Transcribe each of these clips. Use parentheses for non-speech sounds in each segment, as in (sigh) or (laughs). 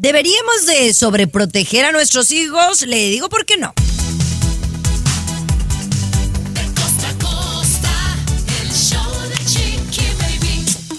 ¿Deberíamos de sobreproteger a nuestros hijos? Le digo por qué no.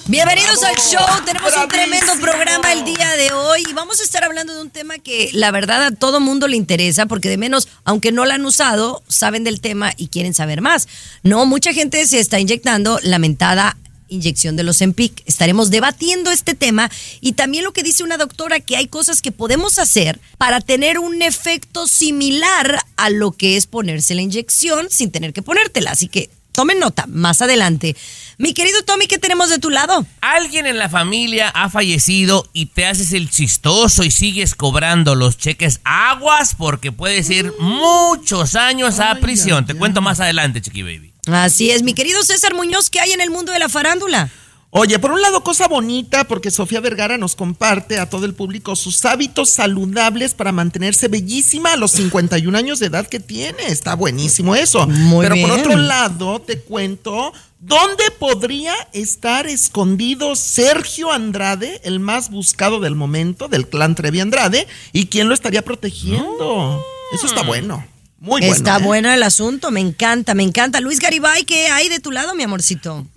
Bienvenidos al show, tenemos un tremendo programa el día de hoy y vamos a estar hablando de un tema que la verdad a todo mundo le interesa porque de menos, aunque no lo han usado, saben del tema y quieren saber más. No, mucha gente se está inyectando lamentada inyección de los EMPIC. Estaremos debatiendo este tema y también lo que dice una doctora, que hay cosas que podemos hacer para tener un efecto similar a lo que es ponerse la inyección sin tener que ponértela. Así que tomen nota más adelante. Mi querido Tommy, ¿qué tenemos de tu lado? Alguien en la familia ha fallecido y te haces el chistoso y sigues cobrando los cheques aguas porque puedes ir muchos años a prisión. Te cuento más adelante, Chiqui Baby. Así es, mi querido César Muñoz, ¿qué hay en el mundo de la farándula? Oye, por un lado, cosa bonita, porque Sofía Vergara nos comparte a todo el público sus hábitos saludables para mantenerse bellísima a los 51 años de edad que tiene. Está buenísimo eso. Muy Pero por otro lado, te cuento dónde podría estar escondido Sergio Andrade, el más buscado del momento del clan Trevi Andrade, y quién lo estaría protegiendo. Eso está bueno. Muy bueno. Está ¿eh? bueno el asunto, me encanta, me encanta. Luis Garibay, ¿qué hay de tu lado, mi amorcito?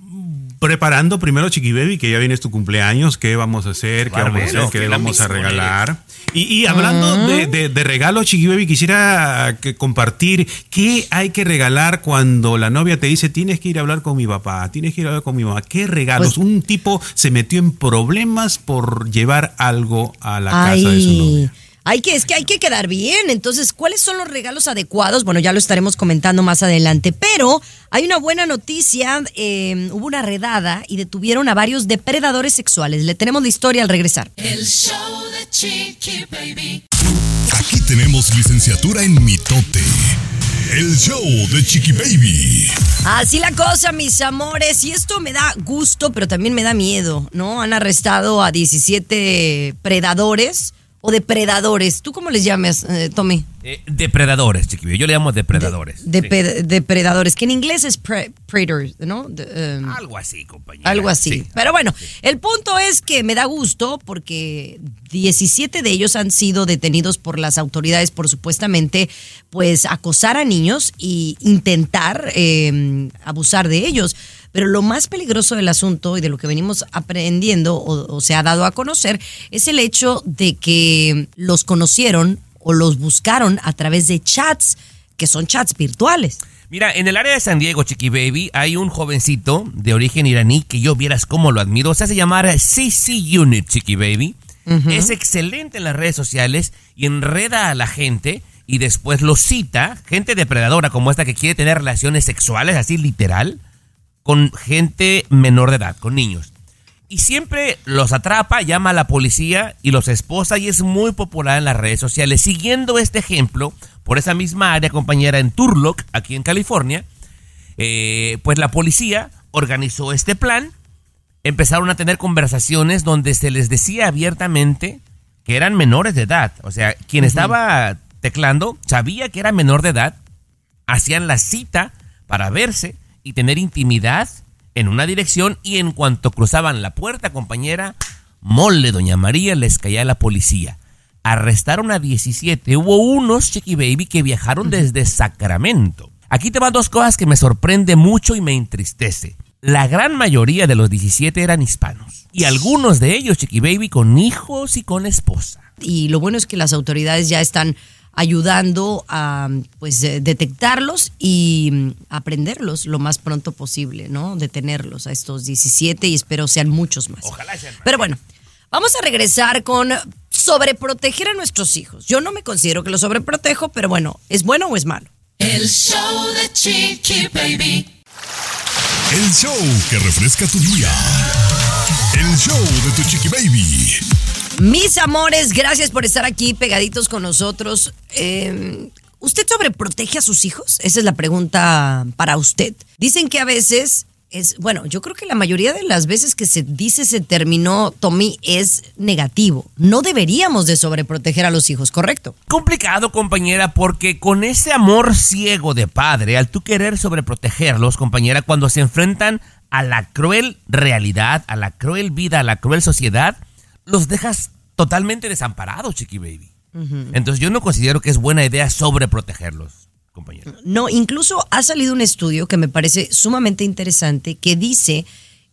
Preparando primero, Chiqui Baby, que ya viene tu cumpleaños, qué vamos a hacer, qué vamos a hacer, qué le vamos a regalar. Y, y hablando de, de, de regalos, Chiqui Baby, quisiera que compartir qué hay que regalar cuando la novia te dice tienes que ir a hablar con mi papá, tienes que ir a hablar con mi mamá. ¿Qué regalos? Pues- Un tipo se metió en problemas por llevar algo a la casa de su novia. Hay que, es que hay que quedar bien. Entonces, ¿cuáles son los regalos adecuados? Bueno, ya lo estaremos comentando más adelante. Pero hay una buena noticia. eh, hubo una redada y detuvieron a varios depredadores sexuales. Le tenemos la historia al regresar. El show de Chiqui Baby. Aquí tenemos licenciatura en mitote. El show de Chiqui Baby. Así la cosa, mis amores. Y esto me da gusto, pero también me da miedo, ¿no? Han arrestado a 17 predadores o depredadores. ¿Tú cómo les llamas, eh, Tommy? Eh, depredadores, Chiqui Baby. Yo le llamo depredadores. De, Sí. pe- depredadores, que en inglés es pre- predators, ¿no? De, um, Algo así, compañera. algo así. Sí. Pero bueno, el punto es que me da gusto porque 17 de ellos han sido detenidos por las autoridades por supuestamente pues acosar a niños y intentar eh, abusar de ellos. Pero lo más peligroso del asunto y de lo que venimos aprendiendo o, o se ha dado a conocer es el hecho de que los conocieron o los buscaron a través de chats, que son chats virtuales. Mira, en el área de San Diego, Chiqui Baby, hay un jovencito de origen iraní que yo vieras cómo lo admiro. Se hace llamar CC Unit, Chiqui Baby. Es excelente en las redes sociales y enreda a la gente y después lo cita, gente depredadora como esta que quiere tener relaciones sexuales, así literal, con gente menor de edad, con niños. Y siempre los atrapa, llama a la policía y los esposa y es muy popular en las redes sociales. Siguiendo este ejemplo, por esa misma área compañera en Turlock, aquí en California, eh, pues la policía organizó este plan. Empezaron a tener conversaciones donde se les decía abiertamente que eran menores de edad. O sea, quien estaba teclando sabía que era menor de edad, hacían la cita para verse y tener intimidad en una dirección y en cuanto cruzaban la puerta, compañera, mole, doña María, les caía la policía. Arrestaron a 17. Hubo unos, Chiqui Baby, que viajaron desde Sacramento. Aquí te van dos cosas que me sorprende mucho y me entristece. La gran mayoría de los 17 eran hispanos. Y algunos de ellos, Chiqui Baby, con hijos y con esposa. y lo bueno es que las autoridades ya están ayudando a pues detectarlos y mm, aprenderlos lo más pronto posible, ¿no? Detenerlos a estos 17 y espero sean muchos más. Ojalá sean más. Pero bueno, vamos a regresar con sobreproteger a nuestros hijos. Yo no me considero que los sobreprotejo, pero bueno, ¿es bueno o es malo? El show de Chiqui Baby. El show que refresca tu día. El show de tu Chiqui Baby. Mis amores, gracias por estar aquí pegaditos con nosotros. Eh, ¿Usted sobreprotege a sus hijos? Esa es la pregunta para usted. Dicen que a veces es, bueno, yo creo que la mayoría de las veces que se dice ese término, Tommy, es negativo. No deberíamos de sobreproteger a los hijos, ¿correcto? Complicado, compañera, porque con ese amor ciego de padre, al tú querer sobreprotegerlos, compañera, cuando se enfrentan a la cruel realidad, a la cruel vida, a la cruel sociedad, los dejas totalmente desamparados, chiqui baby. Entonces yo no considero que es buena idea sobreprotegerlos, compañera. No, incluso ha salido un estudio que me parece sumamente interesante que dice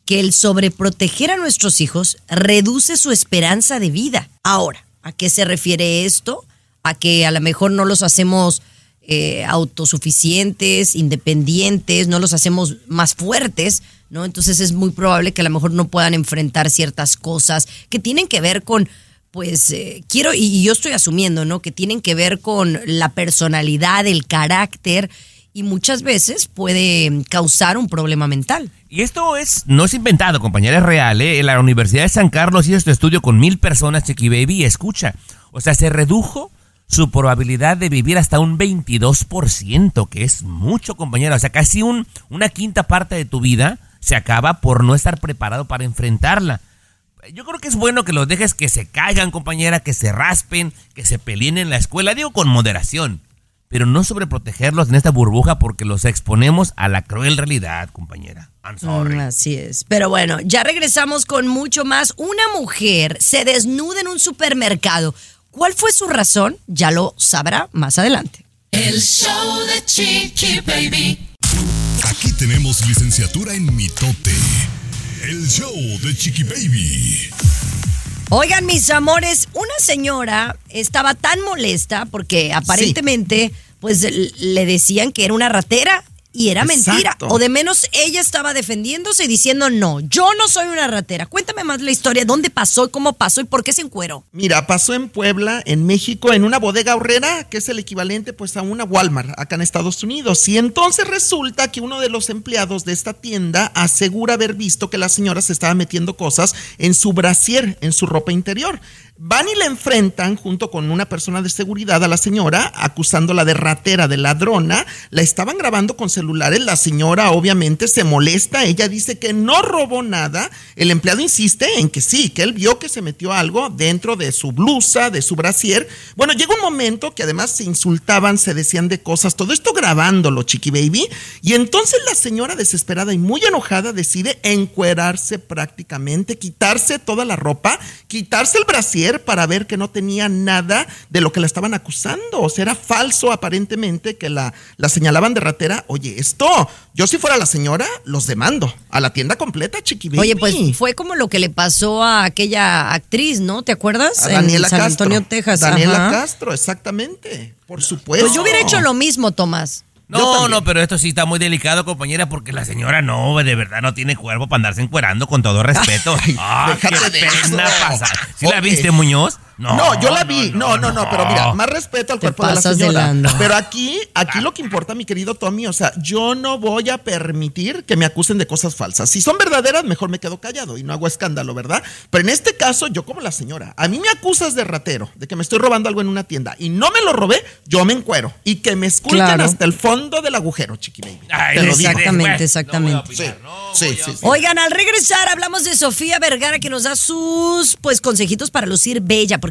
que el sobreproteger a nuestros hijos reduce su esperanza de vida. Ahora, ¿a qué se refiere esto? A que a lo mejor no los hacemos eh, autosuficientes, independientes, no los hacemos más fuertes, ¿no? Entonces es muy probable que a lo mejor no puedan enfrentar ciertas cosas que tienen que ver con, pues, eh, quiero, y, yo estoy asumiendo, ¿no? Que tienen que ver con la personalidad, el carácter, y muchas veces puede causar un problema mental. Y esto es, no es inventado, compañera, es real. ¿eh? La Universidad de San Carlos hizo este estudio con mil personas, Chiqui Baby, escucha. O sea, se redujo su probabilidad de vivir hasta un 22%, que es mucho, compañera. O sea, casi un, una quinta parte de tu vida se acaba por no estar preparado para enfrentarla. Yo creo que es bueno que los dejes que se caigan, compañera, que se raspen, que se peleen en la escuela, digo con moderación, pero no sobreprotegerlos en esta burbuja porque los exponemos a la cruel realidad, compañera. I'm sorry. Mm, Así es. Pero bueno, ya regresamos con mucho más. Una mujer se desnuda en un supermercado. ¿Cuál fue su razón? Ya lo sabrá más adelante. El show de Chiqui Baby. Aquí tenemos licenciatura en mitote. El show de Chiqui Baby. Oigan, mis amores, una señora estaba tan molesta porque aparentemente, pues le decían que era una ratera y era Exacto. mentira. O de menos ella estaba defendiéndose y diciendo, no, yo no soy una ratera. Cuéntame más la historia, dónde pasó, cómo pasó y por qué se encueró. Mira, pasó en Puebla, en México, en una bodega horrera, que es el equivalente pues a una Walmart acá en Estados Unidos. Y entonces resulta que uno de los empleados de esta tienda asegura haber visto que la señora se estaba metiendo cosas en su brasier, en su ropa interior. Van y la enfrentan junto con una persona de seguridad a la señora, acusándola de ratera, de ladrona. La estaban grabando con celulares. La señora obviamente se molesta. Ella dice que no robó nada. El empleado insiste en que sí, que él vio que se metió algo dentro de su blusa, de su brasier. Bueno, llega un momento que además se insultaban, se decían de cosas. Todo esto grabándolo, Chiqui Baby. Y entonces la señora desesperada y muy enojada decide encuerarse prácticamente, quitarse toda la ropa, quitarse el brasier para ver que no tenía nada de lo que la estaban acusando. O sea, era falso aparentemente que la, la señalaban de ratera. Oye, esto, yo si fuera la señora, los demando a la tienda completa, Chiqui Baby. Oye, pues fue como lo que le pasó a aquella actriz, ¿no? ¿Te acuerdas? a Daniela en San Castro. Antonio, Texas. Daniela Ajá. Castro, exactamente. Por supuesto. Pues yo hubiera hecho lo mismo, Tomás. No, no, pero esto sí está muy delicado, compañera, porque la señora no, de verdad no tiene cuerpo para andarse encuerando con todo respeto. (laughs) Ay, ah, qué de pena eso. pasa. ¿Sí la viste, Muñoz? No, yo la vi. No, no, no, pero mira, más respeto al Te cuerpo de la de señora. Pero aquí, aquí lo que importa, mi querido Tommy, o sea, yo no voy a permitir que me acusen de cosas falsas. Si son verdaderas, mejor me quedo callado y no hago escándalo, ¿verdad? Pero en este caso, yo como la señora, a mí me acusas de ratero, de que me estoy robando algo en una tienda y no me lo robé, yo me encuero y que me esculquen Claro. hasta el fondo del agujero, chiqui baby. Ay, Te lo digo. Exactamente, exactamente. no opinar, Sí, sí, sí. Oigan, al regresar hablamos de Sofía Vergara que nos da sus pues consejitos para lucir bella, porque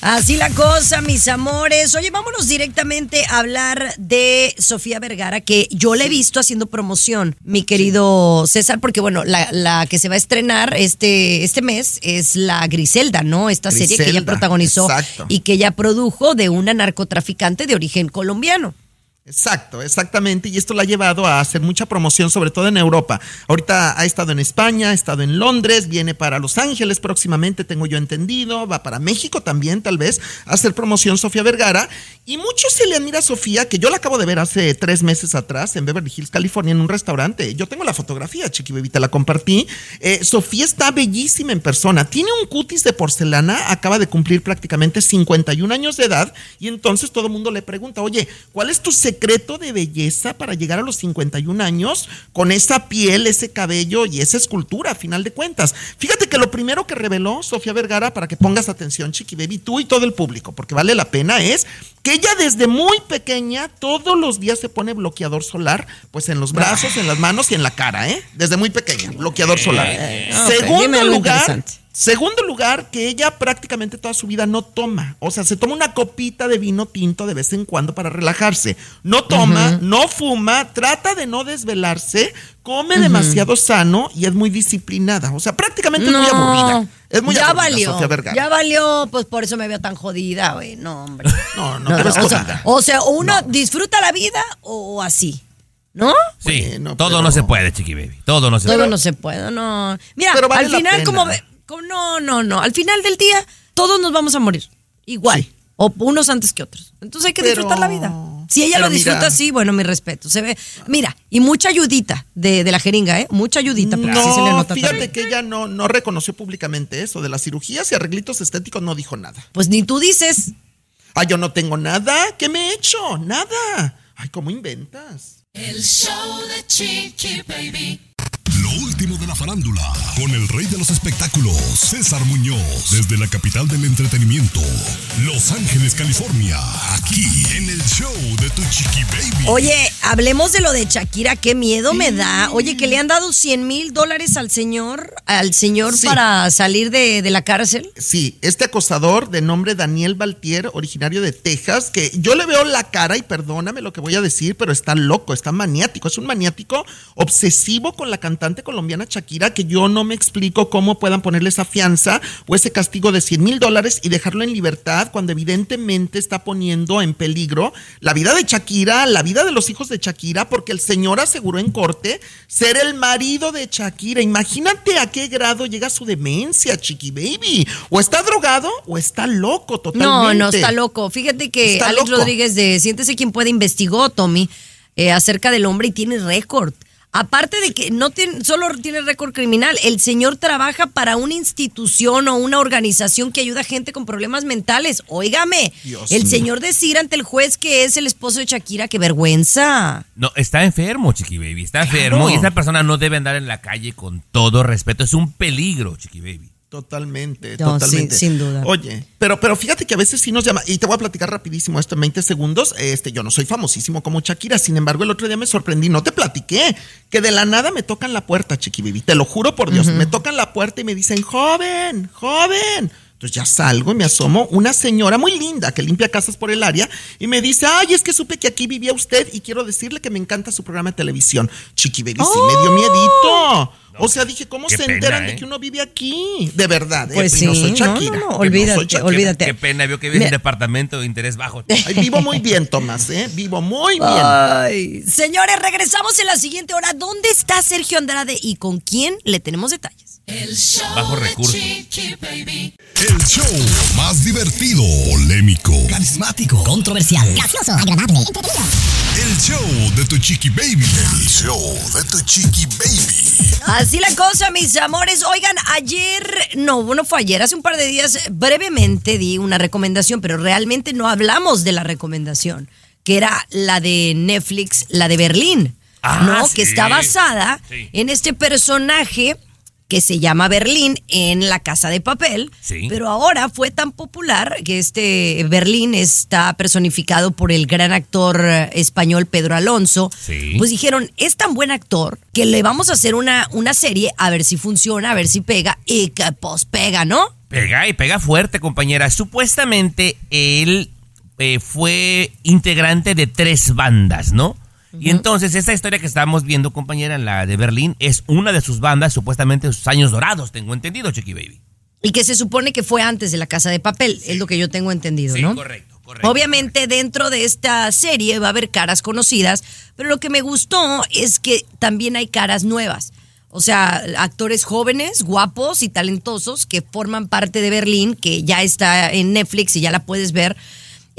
Así la cosa, mis amores. Oye, vámonos directamente a hablar de Sofía Vergara, que yo la he visto haciendo promoción, mi querido César, porque bueno, la, la que se va a estrenar este, este mes es la Griselda, ¿no? Esta serie que ella protagonizó exacto. y que ella produjo de una narcotraficante de origen colombiano. Exacto, exactamente. Y esto la ha llevado a hacer mucha promoción, sobre todo en Europa. Ahorita ha estado en España, ha estado en Londres, viene para Los Ángeles próximamente, tengo yo entendido. Va para México también, tal vez, a hacer promoción Sofía Vergara. Y mucho se le admira a Sofía, que yo la acabo de ver hace tres meses atrás en Beverly Hills, California, en un restaurante. Yo tengo la fotografía, Chiqui Baby, te la compartí. Eh, Sofía está bellísima en persona. Tiene un cutis de porcelana, acaba de cumplir prácticamente 51 años de edad. Y entonces todo el mundo le pregunta, oye, ¿cuál es tu secreto? Secreto de belleza para llegar a los 51 años con esa piel, ese cabello y esa escultura, a final de cuentas. Fíjate que lo primero que reveló Sofía Vergara, para que pongas atención, Chiqui Baby, tú y todo el público, porque vale la pena, es que ella desde muy pequeña todos los días se pone bloqueador solar, pues en los brazos, en las manos y en la cara, ¿eh? Desde muy pequeña, bloqueador solar. Segundo lugar. Segundo lugar, que ella prácticamente toda su vida no toma. O sea, se toma una copita de vino tinto de vez en cuando para relajarse. No toma, no fuma, trata de no desvelarse, come demasiado sano y es muy disciplinada. O sea, prácticamente es muy No. aburrida. Es muy ya aburrida, valió. Sofía Vergara. Ya valió, pues por eso me veo tan jodida, güey. No, hombre. (laughs) No, no, No, te ves o, sea, o sea, uno disfruta la vida o así. ¿No? Sí, Bueno, todo pero- no se puede, Chiqui Baby. Todo no se Todo puede. no se puede, no. Mira, Pero vale al final, pena. como, ve- como- No, no, no. Al final del día, todos nos vamos a morir. Igual. Sí. O unos antes que otros. Entonces hay que Pero- disfrutar la vida. Si ella lo disfruta mira- así, bueno, mi respeto. Se ve. Mira, y mucha ayudita de, de la jeringa, ¿eh? Mucha ayudita, porque sí se le No, nota fíjate también. que ella no, no reconoció públicamente eso de las cirugías y arreglitos estéticos, no dijo nada. Pues ni tú dices. Ah, yo no tengo nada. ¿Qué me he hecho? Nada. Ay, ¿cómo inventas? El show de Chiqui Baby. Lo último de la farándula, con el rey de los espectáculos, César Muñoz, desde la capital del entretenimiento, Los Ángeles, California, aquí en el show de Tu Chiqui Baby. Oye, hablemos de lo de Shakira, qué miedo me da. Oye, que le han dado 100 mil dólares al señor, al señor Sí. para salir de, de la cárcel. Sí, este acosador de nombre Daniel Baltier, originario de Texas, que yo le veo la cara y perdóname lo que voy a decir, pero está loco, está maniático, es un maniático obsesivo con la cantante colombiana Shakira, que yo no me explico cómo puedan ponerle esa fianza o ese castigo de 100 mil dólares y dejarlo en libertad cuando evidentemente está poniendo en peligro la vida de Shakira, la vida de los hijos de Shakira, porque el señor aseguró en corte ser el marido de Shakira. Imagínate a qué grado llega su demencia, Chiqui Baby. O está drogado o está loco totalmente. No, no, está loco. Fíjate que Está Alex loco. Rodríguez de Siéntese quien puede investigó, Tommy, eh, acerca del hombre y tiene récord. Aparte de que no tiene, solo tiene récord criminal, el señor trabaja para una institución o una organización que ayuda a gente con problemas mentales. Óigame, Dios el mío. señor decir ante el juez que es el esposo de Shakira, qué vergüenza. No, está enfermo, Chiqui Baby. Está enfermo y esa persona no debe andar en la calle con todo respeto. Es un peligro, Chiqui Baby. Totalmente, No, totalmente. sin- sin duda. Oye, pero, pero fíjate que a veces sí nos llama, y te voy a platicar rapidísimo esto en 20 segundos. Este, yo no soy famosísimo como Shakira, sin embargo, el otro día me sorprendí, no te platiqué, que de la nada me tocan la puerta, Chiqui Baby, te lo juro por Dios, me tocan la puerta y me dicen, joven, joven. Entonces ya salgo y me asomo, una señora muy linda que limpia casas por el área y me dice, ay, es que supe que aquí vivía usted y quiero decirle que me encanta su programa de televisión. Chiqui Baby, sí me dio miedito. O sea, dije, ¿cómo qué se pena, enteran ¿eh? de que uno vive aquí? De verdad, ¿eh? Pues Y no sí, soy no, Shakira. no, no, que olvídate, soy Shakira. olvídate. Qué pena, vio que vive en un departamento de interés bajo. Ay, vivo muy bien, Tomás, ¿eh? Vivo muy bien. Ay, señores, regresamos en la siguiente hora. ¿Dónde está Sergio Andrade y con quién le tenemos detalles? El show Bajo de recursos. Chiqui Baby. El show más divertido, polémico, carismático, controversial, gracioso, agradable, entretenido. el show de Tu Chiqui Baby. El show de Tu Chiqui Baby. Así la cosa, mis amores. Oigan, ayer, no, no fue ayer, hace un par de días, brevemente di una recomendación, pero realmente no hablamos de la recomendación, que era la de Netflix, la de Berlín, Ah, ¿no? sí. Que está basada Sí. en este personaje que se llama Berlín en La Casa de Papel, Sí. pero ahora fue tan popular que este Berlín está personificado por el gran actor eh, español Pedro Alonso. Sí. Pues dijeron, es tan buen actor que le vamos a hacer una, una serie a ver si funciona, a ver si pega y que pues pega, ¿no? Pega y pega fuerte, compañera. Supuestamente él eh, fue integrante de tres bandas, ¿no? Y entonces esta historia que estábamos viendo, compañera, en la de Berlín, es una de sus bandas, supuestamente sus años dorados, tengo entendido, Chiqui Baby. Y que se supone que fue antes de La Casa de Papel, es lo que yo tengo entendido, Sí, ¿no? correcto, Obviamente dentro de esta serie va a haber caras conocidas, pero lo que me gustó es que también hay caras nuevas. O sea, actores jóvenes, guapos y talentosos que forman parte de Berlín, que ya está en Netflix y ya la puedes ver.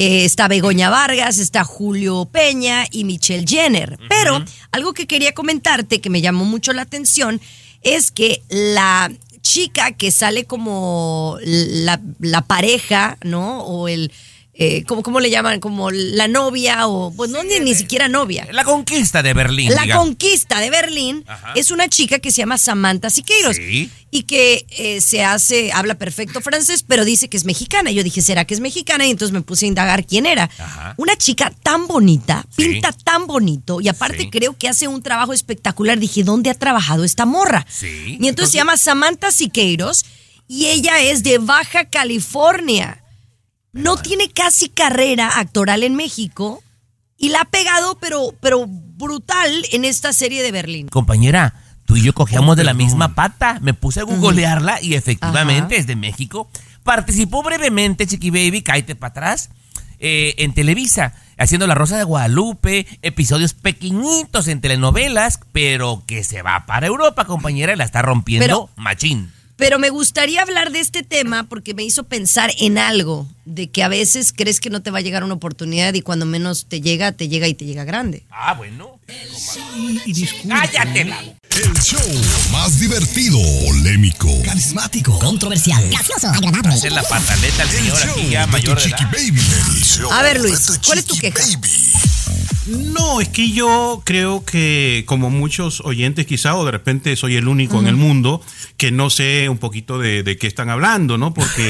Eh, está Begoña Vargas, está Julio Peña y Michelle Jenner. Pero algo que quería comentarte que me llamó mucho la atención es que la chica que sale como la, la pareja, ¿no? O el, eh, ¿cómo, cómo le llaman? Como la novia o, pues no, ni, ni siquiera novia. La conquista de Berlín. La digamos. conquista de Berlín Ajá. es una chica que se llama Samantha Siqueiros Sí. y que eh, se hace, habla perfecto francés, pero dice que es mexicana. Yo dije, ¿será que es mexicana? Y entonces me puse a indagar quién era. Ajá. Una chica tan bonita, Sí. pinta tan bonito y aparte Sí. creo que hace un trabajo espectacular. Dije, ¿dónde ha trabajado esta morra? Sí. Y entonces se llama Samantha Siqueiros y ella es de Baja California. No tiene casi carrera actoral en México y la ha pegado, pero, pero brutal en esta serie de Berlín. Compañera, tú y yo cogíamos de la misma pata. Me puse a googlearla y efectivamente Ajá. es de México. Participó brevemente, Chiqui Baby, cállate para atrás, eh, en Televisa, haciendo La Rosa de Guadalupe, episodios pequeñitos en telenovelas, pero que se va para Europa, compañera, y la está rompiendo Pero- machín. Pero me gustaría hablar de este tema porque me hizo pensar en algo, de que a veces crees que no te va a llegar una oportunidad y cuando menos te llega, te llega y te llega grande. Ah, bueno. Y, y disculpe. Cállate. la- El show más divertido, polémico. Carismático. Controversial. Gracioso. Agradable. Hacer la pataleta al El señor aquí ya mayor de edad. baby. El show A ver, Luis, ¿cuál es tu queja? baby. No, es que yo creo que como muchos oyentes quizá o de repente soy el único en el mundo que no sé un poquito de, de qué están hablando, ¿no? Porque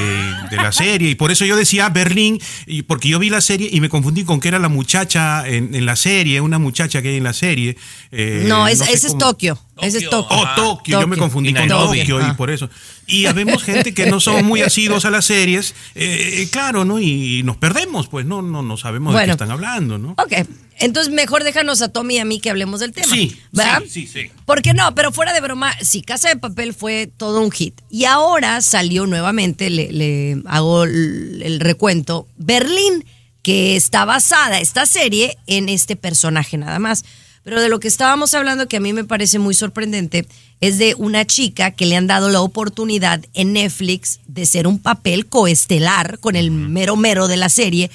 de la serie y por eso yo decía Berlín y porque yo vi la serie y me confundí con que era la muchacha en, en la serie, una muchacha que hay en la serie. eh, no, es- sé ese es Tokio. Ese es Tokio. Oh, Tokio, yo me confundí Y con. Tokio y Ah. por eso. Y habemos gente que no somos muy asiduos a las series, eh, claro, ¿no? Y nos perdemos, pues no, no, no sabemos de qué están hablando, ¿no? Ok, entonces mejor déjanos a Tommy y a mí que hablemos del tema. Sí, ¿verdad? sí, sí, sí. Porque no, pero fuera de broma, sí, Casa de Papel fue todo un hit. Y ahora salió nuevamente, le, le hago el, el recuento, Berlín, que está basada esta serie en este personaje nada más. Pero de lo que estábamos hablando, que a mí me parece muy sorprendente, es de una chica que le han dado la oportunidad en Netflix de ser un papel coestelar con el mero mero de la serie,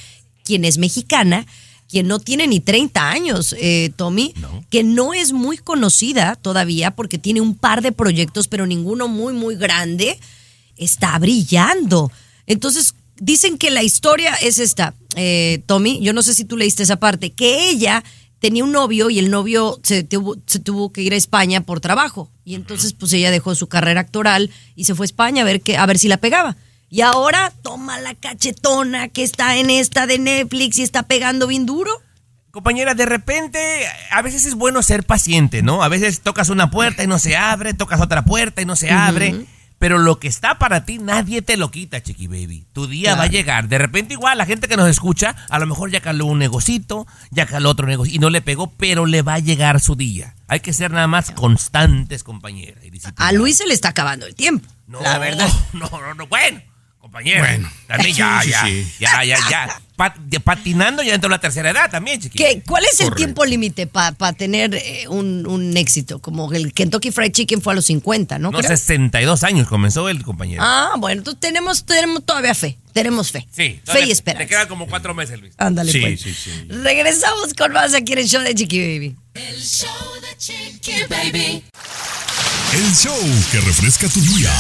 quien es mexicana, quien no tiene ni 30 años, eh, Tommy, que no es muy conocida todavía porque tiene un par de proyectos, pero ninguno muy, muy grande, está brillando. Entonces, dicen que la historia es esta, eh, Tommy, yo no sé si tú leíste esa parte, que ella tenía un novio y el novio se tuvo, se tuvo que ir a España por trabajo. Y entonces, pues ella dejó su carrera actoral y se fue a España a ver, que, a ver si la pegaba. Y ahora toma la cachetona que está en esta de Netflix y está pegando bien duro. Compañera, de repente, a veces es bueno ser paciente, ¿no? A veces tocas una puerta y no se abre, tocas otra puerta y no se abre. Pero lo que está para ti, nadie te lo quita, Chiqui Baby. Tu día va a llegar. De repente, igual, la gente que nos escucha, a lo mejor ya caló un negocito, ya caló otro negocio y no le pegó, pero le va a llegar su día. Hay que ser nada más constantes, compañera. y A. Luis se le está acabando el tiempo. No, la verdad. (laughs) No, no, no. Bueno, compañero. Bueno. También ya, Sí, ya, sí. ya, ya, ya. Pa- de patinando ya entró la tercera edad también, Chiqui. ¿Qué, ¿Cuál es el Correcto. tiempo límite para tener eh, un, un éxito? Como el Kentucky Fried Chicken fue a los 50, ¿no? No, creo? 62 años comenzó el compañero. Ah, bueno, entonces tenemos, tenemos todavía fe. Tenemos fe. Sí. Fe y Te esperanza. quedan como cuatro meses, Luis. Ándale, Sí, pues. sí, sí. Regresamos con más aquí en el show de Chiqui Baby. El show de Chiqui Baby. El show que refresca tu día.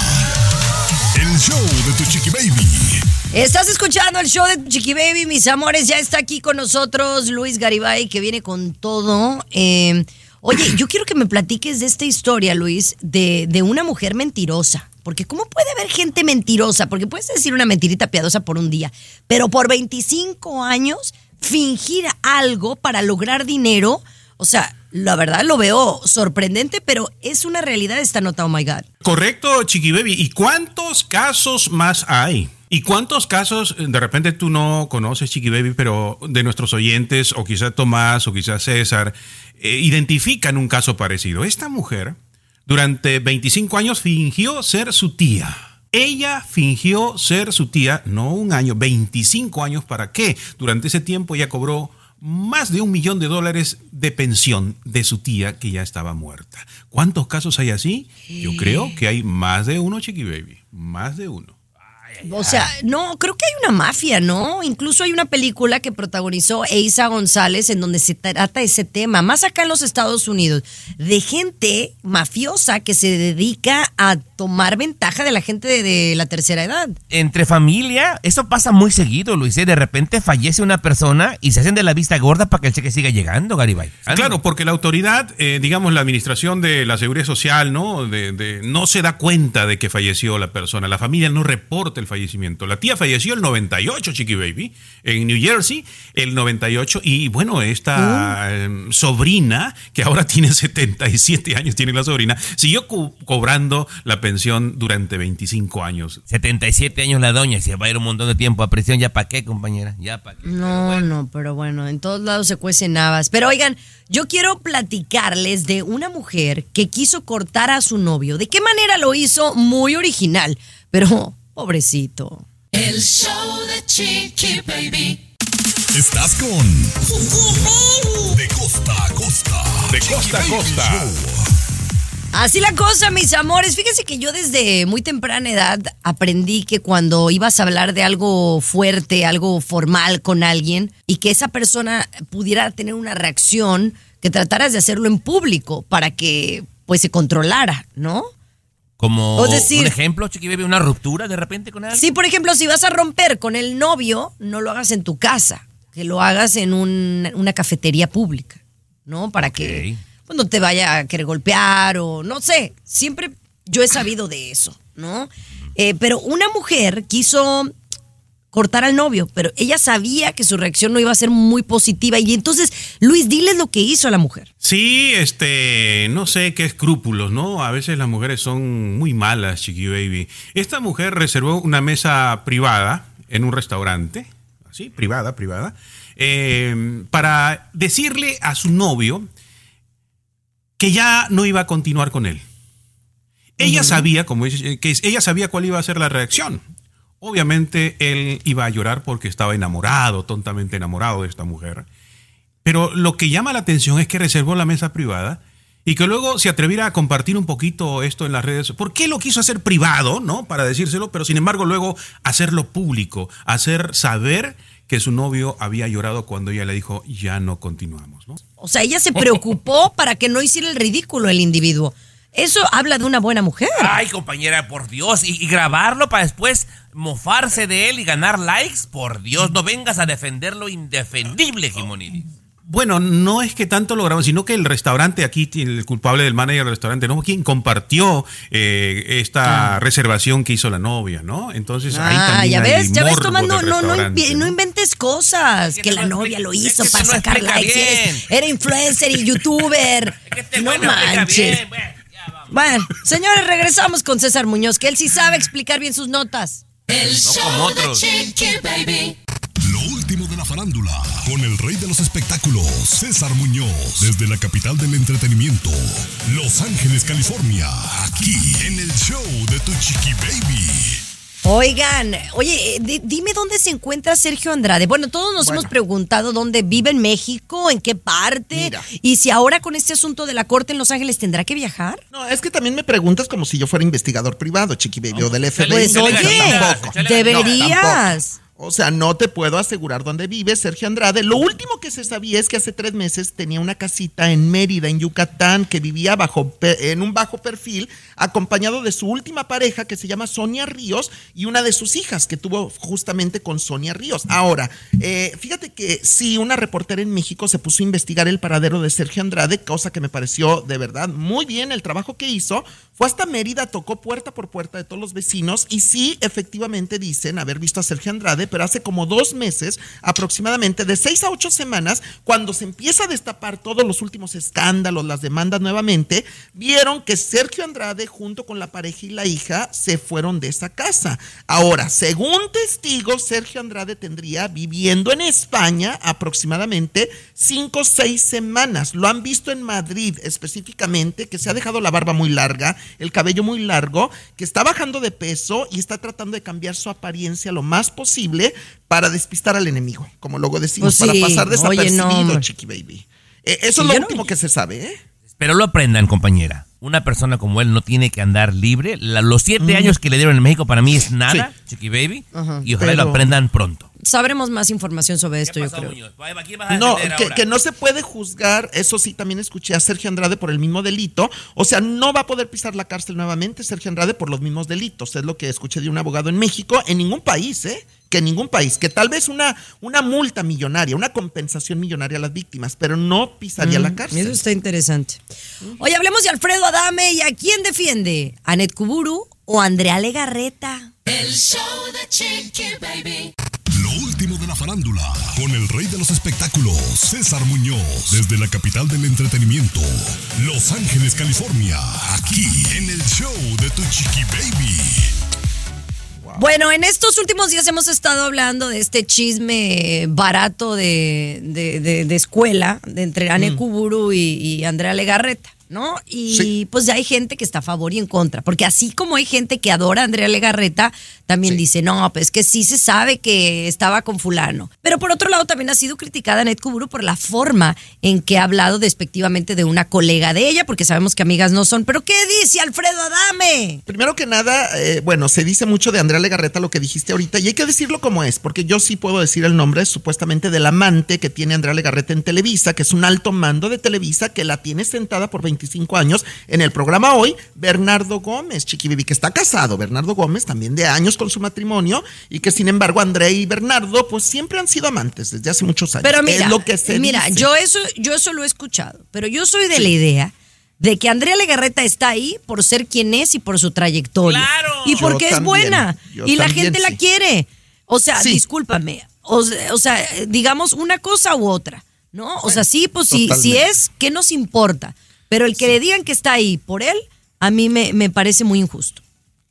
El show de tu chiqui baby. Estás escuchando el show de Chiqui Baby, mis amores. Ya está aquí con nosotros Luis Garibay, que viene con todo. Eh, oye, yo quiero que me platiques de esta historia, Luis, de, de una mujer mentirosa. Porque ¿cómo puede haber gente mentirosa? Porque puedes decir una mentirita piadosa por un día, pero por 25 años fingir algo para lograr dinero. O sea, la verdad lo veo sorprendente, pero es una realidad esta nota, oh my God. Correcto, Chiqui Baby. ¿Y cuántos casos más hay? ¿Y cuántos casos de repente tú no conoces, Chiqui Baby, pero de nuestros oyentes, o quizá Tomás, o quizá César, eh, identifican un caso parecido? Esta mujer durante 25 años fingió ser su tía. Ella fingió ser su tía, no un año, 25 años, ¿para qué? Durante ese tiempo ella cobró más de un millón de dólares de pensión de su tía que ya estaba muerta. ¿Cuántos casos hay así? Yo creo que hay más de uno, Chiqui Baby. Más de uno. O sea, no, creo que hay una mafia, ¿no? Incluso hay una película que protagonizó Eisa González en donde se trata ese tema, más acá en los Estados Unidos, de gente mafiosa que se dedica a tomar ventaja de la gente de, de la tercera edad. Entre familia, eso pasa muy seguido, Luis. ¿eh? De repente fallece una persona y se hacen de la vista gorda para que el cheque siga llegando, Garibay. Claro, porque la autoridad, eh, digamos, la administración de la seguridad social, ¿no? De, de- no se da cuenta de que falleció la persona. La familia no reporta fallecimiento. La tía falleció el 98, Chiqui Baby, en New Jersey, el 98. Y bueno, esta eh, sobrina, que ahora (laughs) tiene 77 años, tiene la sobrina, siguió co- cobrando la pensión durante 25 años. 77 años la doña, se va a ir un montón de tiempo a prisión. ¿Ya para qué, compañera? ¿Ya para qué? No, no, pero bueno, en todos lados se cuecen habas. Pero oigan, yo quiero platicarles de una mujer que quiso cortar a su novio. ¿De qué manera lo hizo? Muy original, pero pobrecito. El show de Chiqui Baby. Estás con De costa a costa. De costa a costa. Así la cosa, mis amores. Fíjense que yo desde muy temprana edad aprendí que cuando ibas a hablar de algo fuerte, algo formal con alguien y que esa persona pudiera tener una reacción, que trataras de hacerlo en público para que pues se controlara, ¿no? Como O decir- un ejemplo, Chiqui Baby, una ruptura de repente con alguien. Sí, por ejemplo, si vas a romper con el novio, no lo hagas en tu casa, que lo hagas en un- una cafetería pública, ¿no? Para que pues, no te vaya a querer golpear o no sé. Siempre yo he sabido de eso, ¿no? Eh, pero una mujer quiso cortar al novio, pero ella sabía que su reacción no iba a ser muy positiva y entonces, Luis, diles lo que hizo a la mujer. Sí, este, no sé qué escrúpulos, ¿no? A veces las mujeres son muy malas, Chiqui Baby. Esta mujer reservó una mesa privada en un restaurante, así, privada, privada, eh, para decirle a su novio que ya no iba a continuar con él. Ella sabía, como dice, que ella sabía cuál iba a ser la reacción. Obviamente él iba a llorar porque estaba enamorado, tontamente enamorado de esta mujer. Pero lo que llama la atención es que reservó la mesa privada y que luego se atreviera a compartir un poquito esto en las redes. ¿Por qué lo quiso hacer privado, no? Para decírselo, pero sin embargo luego hacerlo público, hacer saber que su novio había llorado cuando ella le dijo ya no continuamos, ¿no? O sea, ella se preocupó para que no hiciera el ridículo el individuo. Eso habla de una buena mujer. Ay, compañera, por Dios. Y, y grabarlo para después mofarse de él y ganar likes. Por Dios, no vengas a defender lo indefendible, Jimonidis. Bueno, no es que tanto lo grabó, sino que el restaurante aquí, el culpable del manager del restaurante, ¿no? Quien compartió eh, esta reservación que hizo la novia, ¿no? Entonces ahí Ah, también ya hay ves, ya ves, Tomás, no, no, no, no inventes cosas. Que la novia lo hizo que para no sacar likes. Era influencer y youtuber. (laughs) no bueno explica manches. bien, bueno, Bueno, señores, regresamos con César Muñoz, que él sí sabe explicar bien sus notas. El como show de. Chiqui Baby. Lo último de la farándula, con el rey de los espectáculos, César Muñoz, desde la capital del entretenimiento, Los Ángeles, California, aquí en el show de Tu Chiqui Baby. Oigan, oye, eh, di- dime dónde se encuentra Sergio Andrade. Bueno, todos nos hemos preguntado dónde vive en México, en qué parte, Mira. y si ahora con este asunto de la corte en Los Ángeles tendrá que viajar. No, es que también me preguntas como si yo fuera investigador privado, Chiqui Baby, o del FBI. Pues, oye, tampoco. deberías. O sea, no te puedo asegurar dónde vive Sergio Andrade. Lo último que se sabía es que hace tres meses tenía una casita en Mérida, en Yucatán, que vivía bajo en un bajo perfil, acompañado de su última pareja, que se llama Sonia Ríos, y una de sus hijas, que tuvo justamente con Sonia Ríos. Ahora, eh, fíjate que sí, una reportera en México se puso a investigar el paradero de Sergio Andrade, cosa que me pareció de verdad muy bien el trabajo que hizo. Fue hasta Mérida, tocó puerta por puerta de todos los vecinos y sí, efectivamente dicen haber visto a Sergio Andrade Pero hace como dos meses, aproximadamente de seis a ocho semanas, cuando se empieza a destapar todos los últimos escándalos, las demandas nuevamente, vieron que Sergio Andrade junto con la pareja y la hija se fueron de esa casa. Ahora, según testigos, Sergio Andrade tendría viviendo en España aproximadamente cinco o seis semanas. Lo han visto en Madrid específicamente, que se ha dejado la barba muy larga, el cabello muy largo, que está bajando de peso y está tratando de cambiar su apariencia lo más posible para despistar al enemigo, como luego decimos, Pues para sí, pasar oye, desapercibido, no. Chiqui Baby. Eh, eso Sí, es lo no- último que se sabe, ¿eh? Pero lo aprendan, compañera. Una persona como él no tiene que andar libre. La- los siete años que le dieron en México para mí es nada, Chiqui Baby. Ajá. y ojalá Pero- lo aprendan pronto. Sabremos más información sobre esto, yo creo. No, que, no se puede juzgar, eso sí, también escuché a Sergio Andrade por el mismo delito, o sea, no va a poder pisar la cárcel nuevamente Sergio Andrade por los mismos delitos, es lo que escuché de un abogado en México, en ningún país, ¿eh? Que en ningún país, que tal vez una, una multa millonaria, una compensación millonaria a las víctimas, pero no pisaría la Mm, cárcel. Eso está interesante. Oye, hablemos de Alfredo Adame y a quién defiende, ¿Anet Kuburu o Andrea Legarreta? El show de Chiqui Baby. Lo último de la farándula, con el rey de los espectáculos, César Muñoz, desde la capital del entretenimiento, Los Ángeles, California, aquí en el show de Tu Chiqui Baby. Bueno, en estos últimos días hemos estado hablando de este chisme barato de, de- de- de escuela de entre Ane Mm. Kuburu y, y Andrea Legarreta, ¿no? Y Sí. pues ya hay gente que está a favor y en contra, porque así como hay gente que adora a Andrea Legarreta, también dice, no, pues que sí se sabe que estaba con fulano. Pero por otro lado también ha sido criticada Anet Kuburu por la forma en que ha hablado despectivamente de una colega de ella, porque sabemos que amigas no son. Pero ¿qué dice Alfredo Adame? Primero que nada, eh, bueno, se dice mucho de Andrea Legarreta lo que dijiste ahorita y hay que decirlo como es, porque yo sí puedo decir el nombre supuestamente del amante que tiene Andrea Legarreta en Televisa, que es un alto mando de Televisa que la tiene sentada por 25 años en el programa hoy, Bernardo Gómez, Chiqui Bibi, que está casado, Bernardo Gómez, también de años con su matrimonio y que sin embargo Andrea y Bernardo pues siempre han sido amantes desde hace muchos años. Pero mira, es lo que se mira, dice. yo eso, yo eso lo he escuchado, pero yo soy de la idea de que Andrea Legarreta está ahí por ser quien es y por su trayectoria. ¡Claro! Y Yo porque es también, buena. Y la gente la quiere. O sea, Sí. discúlpame. O, se- o sea, digamos una cosa u otra. ¿No? O sea, sí, pues si, si es, ¿qué nos importa? Pero el que le digan que está ahí por él, a mí me, me parece muy injusto.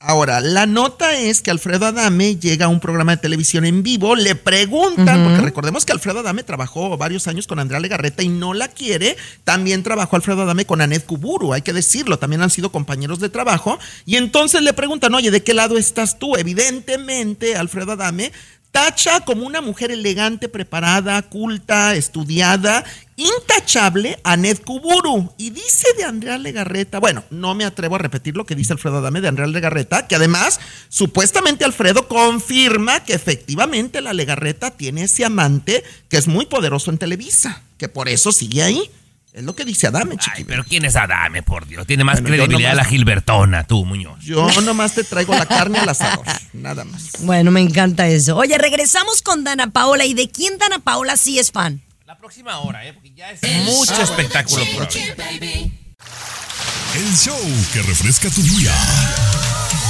Ahora, la nota es que Alfredo Adame llega a un programa de televisión en vivo, le preguntan, porque recordemos que Alfredo Adame trabajó varios años con Andrea Legarreta y no la quiere, también trabajó Alfredo Adame con Anet Kuburu, hay que decirlo, también han sido compañeros de trabajo, y entonces le preguntan, oye, ¿de qué lado estás tú? Evidentemente, Alfredo Adame tacha como una mujer elegante, preparada, culta, estudiada, intachable a Ned Kuburu. Y dice de Andrea Legarreta, bueno, no me atrevo a repetir lo que dice Alfredo Adame de Andrea Legarreta, que además, supuestamente Alfredo confirma que efectivamente la Legarreta tiene ese amante que es muy poderoso en Televisa, que por eso sigue ahí. Es lo que dice Adame, Ay, chiqui. pero ¿quién es Adame, por Dios? Tiene más Bueno, credibilidad nomás- la Gilbertona, tú, Muñoz. Yo nomás te traigo la carne al asador, nada más. Bueno, me encanta eso. Oye, regresamos con Dana Paola. ¿Y de quién Dana Paola sí es fan? La próxima hora, ¿eh? Porque ya es mucho espectáculo por Chiqui haber. Baby. El show que refresca tu día.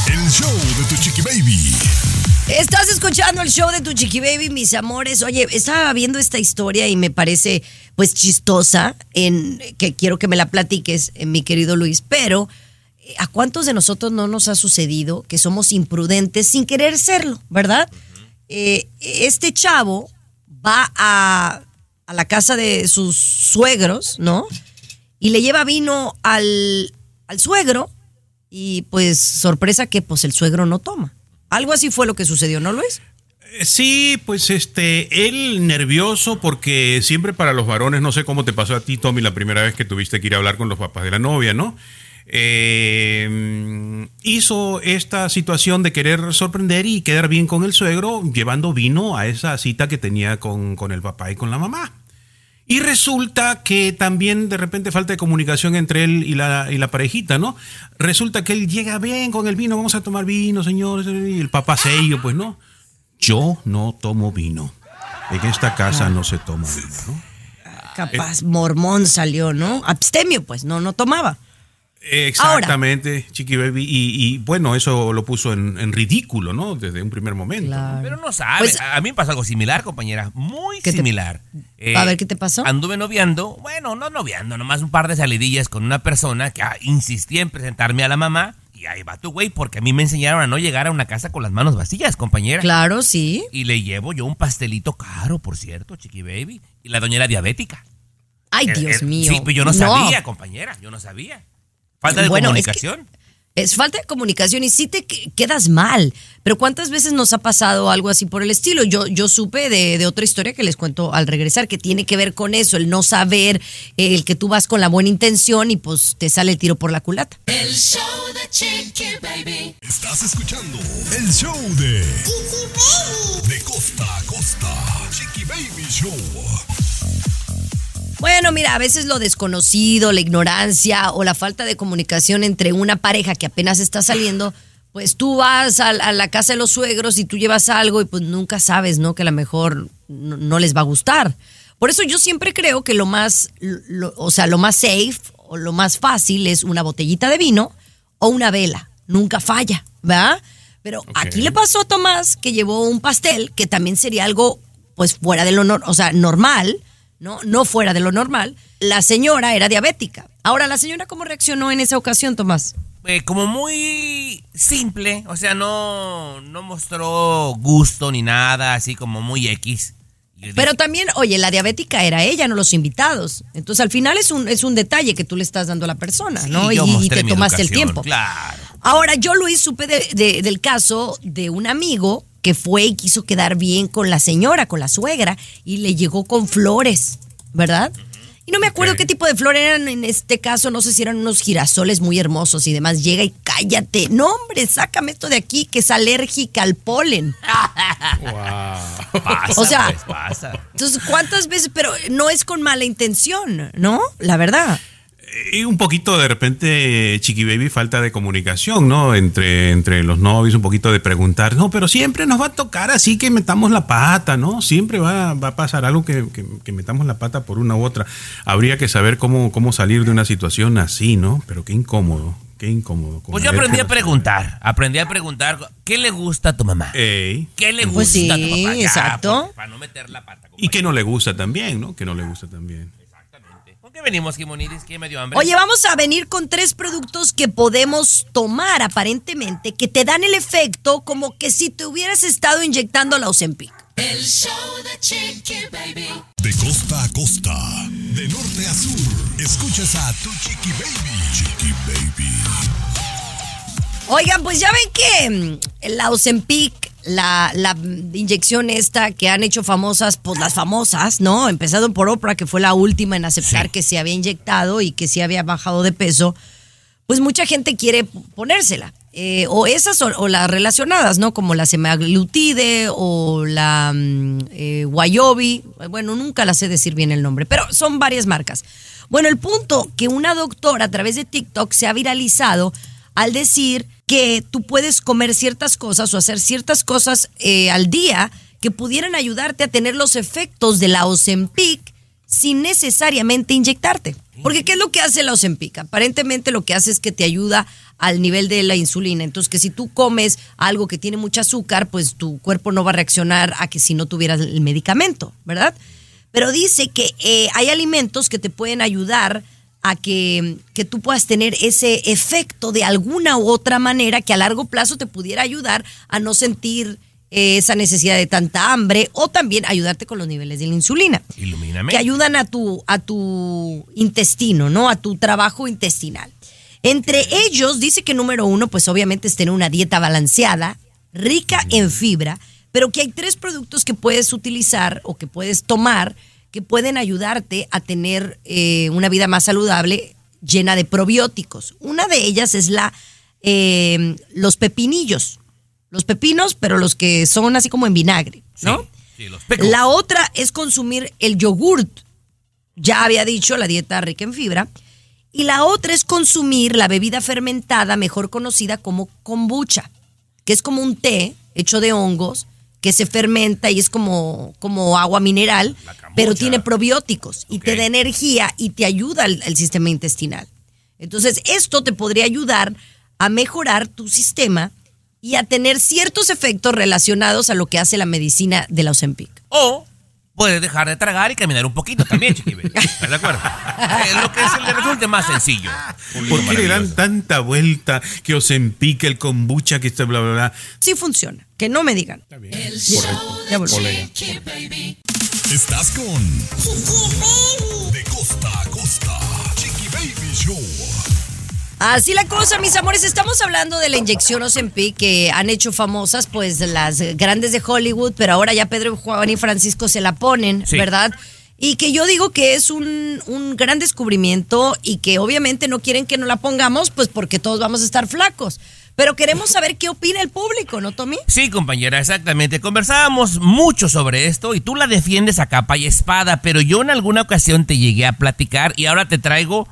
El show de Tu Chiqui Baby. Estás escuchando el show de tu Chiqui Baby, mis amores. Oye, estaba viendo esta historia y me parece pues chistosa, en que quiero que me la platiques, eh, mi querido Luis, pero eh, ¿a cuántos de nosotros no nos ha sucedido que somos imprudentes sin querer serlo, verdad? Eh, este chavo va a, a la casa de sus suegros, ¿no? Y le lleva vino al, al suegro y pues sorpresa que pues el suegro no toma. Algo así fue lo que sucedió, ¿no, Luis? Eh, Sí, pues este, él nervioso porque siempre para los varones, no sé cómo te pasó a ti, Tommy, la primera vez que tuviste que ir a hablar con los papás de la novia, ¿no? Eh, hizo esta situación de querer sorprender y quedar bien con el suegro, llevando vino a esa cita que tenía con, con el papá y con la mamá. Y resulta que también de repente falta de comunicación entre él y la, y la parejita, ¿no? Resulta que él llega bien con el vino, vamos a tomar vino, señores, y el papá sello, pues no. Yo no tomo vino. En esta casa no se toma vino, ¿no? Capaz, mormón salió, ¿no? Abstemio, pues, no, no tomaba. Exactamente, Chiqui Baby. Y, y, bueno, eso lo puso en, en, ridículo, ¿no? Desde un primer momento. Claro. Pero no sabe. Pues- a mí me pasó algo similar, compañera. Muy ¿Qué te- similar. Eh, A ver, ¿qué te pasó? Anduve noviando. Bueno, no noviando, nomás un par de salidillas con una persona que ah, insistía en presentarme a la mamá. Y ahí va tu güey, porque a mí me enseñaron a no llegar a una casa con las manos vacías, compañera. Claro, sí. Y le llevo yo un pastelito caro, por cierto, Chiqui Baby. Y la doña era diabética. Ay, Eh, Dios eh, mío. Sí, pero yo no, sabía, compañera. Yo no sabía. Falta de Bueno, es que- comunicación. Es falta de comunicación y sí te que- quedas mal. Pero ¿cuántas veces nos ha pasado algo así por el estilo? Yo, yo supe de, de otra historia que les cuento al regresar, que tiene que ver con eso, el no saber, el que tú vas con la buena intención y pues te sale el tiro por la culata. El show de Chiqui Baby. Estás escuchando el show de De costa a costa. Chiqui Baby Show. Bueno, mira, a veces lo desconocido, la ignorancia o la falta de comunicación entre una pareja que apenas está saliendo, pues tú vas a, a la casa de los suegros y tú llevas algo y pues nunca sabes, ¿no? Que a lo mejor no, no les va a gustar. Por eso yo siempre creo que lo más, lo- o sea, lo más safe o lo más fácil es una botellita de vino o una vela. Nunca falla, ¿verdad? Pero aquí le pasó a Tomás que llevó un pastel que también sería algo pues fuera de lo o sea, normal, ¿no? No fuera de lo normal. La señora era diabética. Ahora, ¿la señora cómo reaccionó en esa ocasión, Tomás? eh, como muy simple, o sea, no, no mostró gusto ni nada, así como muy X. Pero también, oye, la diabética era ella, no los invitados. Entonces, al final es un, es un detalle que tú le estás dando a la persona, sí, ¿no? Y, te tomaste el tiempo. Claro. Ahora, yo, Luis, supe de- de- del caso de un amigo que fue y quiso quedar bien con la señora, con la suegra, y le llegó con flores, ¿verdad? Y no me acuerdo qué tipo de flor eran en este caso, no sé si eran unos girasoles muy hermosos y demás. Llega y cállate. No, hombre, sácame esto de aquí que es alérgica al polen. (laughs) Pasa, O sea- pues, pasa. Entonces, ¿cuántas veces? Pero no es con mala intención, ¿no? La verdad. Y un poquito de repente, Chiqui Baby, falta de comunicación, ¿no? Entre, entre los novios, un poquito de preguntar, no, pero siempre nos va a tocar así que metamos la pata, ¿no? Siempre va, va a pasar algo que, que- que metamos la pata por una u otra. Habría que saber cómo, cómo salir de una situación así, ¿no? Pero qué incómodo, qué incómodo. Pues yo aprendí a preguntar, aprendí a preguntar, ¿qué le gusta a tu mamá? Ey. ¿Qué le gusta Pues sí, a tu papá? Ya, exacto. Para no meter la pata. Y compañero. no le gusta también, ¿no? Que no le gusta también. Exactamente. ¿Con qué venimos, Jimonidis? ¿Qué me dio hambre? Oye, vamos a venir con tres productos que podemos tomar aparentemente que te dan el efecto como que si te hubieras estado inyectando la Ozempic. El show de Chiqui Baby. De costa a costa. De norte a sur. Escuchas a tu Chiqui Baby. Chiqui Baby. Oigan, pues ya ven que mm, la Ozempic, la, la inyección esta que han hecho famosas, pues las famosas, ¿no? Empezando por Oprah, que fue la última en aceptar Sí. que se había inyectado y que sí había bajado de peso, pues mucha gente quiere ponérsela. Eh, o esas o, o las relacionadas, ¿no? Como la semaglutide o la mm, eh, Wayobi. Bueno, nunca la sé decir bien el nombre, pero son varias marcas. Bueno, el punto que una doctora a través de TikTok se ha viralizado al decir que tú puedes comer ciertas cosas o hacer ciertas cosas eh, al día que pudieran ayudarte a tener los efectos de la Ozempic sin necesariamente inyectarte. Porque ¿qué es lo que hace la Ozempic? Aparentemente lo que hace es que te ayuda al nivel de la insulina. Entonces, que si tú comes algo que tiene mucho azúcar, pues tu cuerpo no va a reaccionar a que si no tuvieras el medicamento, ¿verdad? Pero dice que eh, hay alimentos que te pueden ayudar a que, que tú puedas tener ese efecto de alguna u otra manera que a largo plazo te pudiera ayudar a no sentir eh, esa necesidad de tanta hambre o también ayudarte con los niveles de la insulina Ilumíname. que ayudan a tu, a tu intestino, ¿no? A tu trabajo intestinal. Entre ellos, dice que número uno, pues obviamente es tener una dieta balanceada, rica en fibra, pero que hay tres productos que puedes utilizar o que puedes tomar que pueden ayudarte a tener eh, una vida más saludable llena de probióticos. Una de ellas es la eh, los pepinillos, los pepinos, pero los que son así como en vinagre, ¿no? Sí, sí, los pecos. La otra es consumir el yogurt. Ya había dicho la dieta rica en fibra. Y la otra es consumir la bebida fermentada, mejor conocida como kombucha, que es como un té hecho de hongos que se fermenta y es como, como agua mineral, pero tiene probióticos y te da energía y te ayuda al, al sistema intestinal. Entonces, esto te podría ayudar a mejorar tu sistema y a tener ciertos efectos relacionados a lo que hace la medicina de la Ozempic. O puedes dejar de tragar y caminar un poquito también, (laughs) Chiqui Baby. ¿Estás de acuerdo? Eh, lo que se le resulte más sencillo. ¿Por qué le dan tanta vuelta que os empique el kombucha, que este bla, bla, bla? Sí funciona, que no me digan. El show Ya de volví. Chiqui Baby. Estás con De costa a costa. Chiqui Baby Show. Así la cosa, mis amores, estamos hablando de la inyección Ozempic que han hecho famosas pues las grandes de Hollywood, pero ahora ya Pedro, Juan y Francisco se la ponen, Sí. ¿verdad? Y que yo digo que es un, un gran descubrimiento y que obviamente no quieren que no la pongamos pues porque todos vamos a estar flacos. Pero queremos saber qué opina el público, ¿no, Tommy? Sí, compañera, exactamente. Conversábamos mucho sobre esto y tú la defiendes a capa y espada, pero yo en alguna ocasión te llegué a platicar y ahora te traigo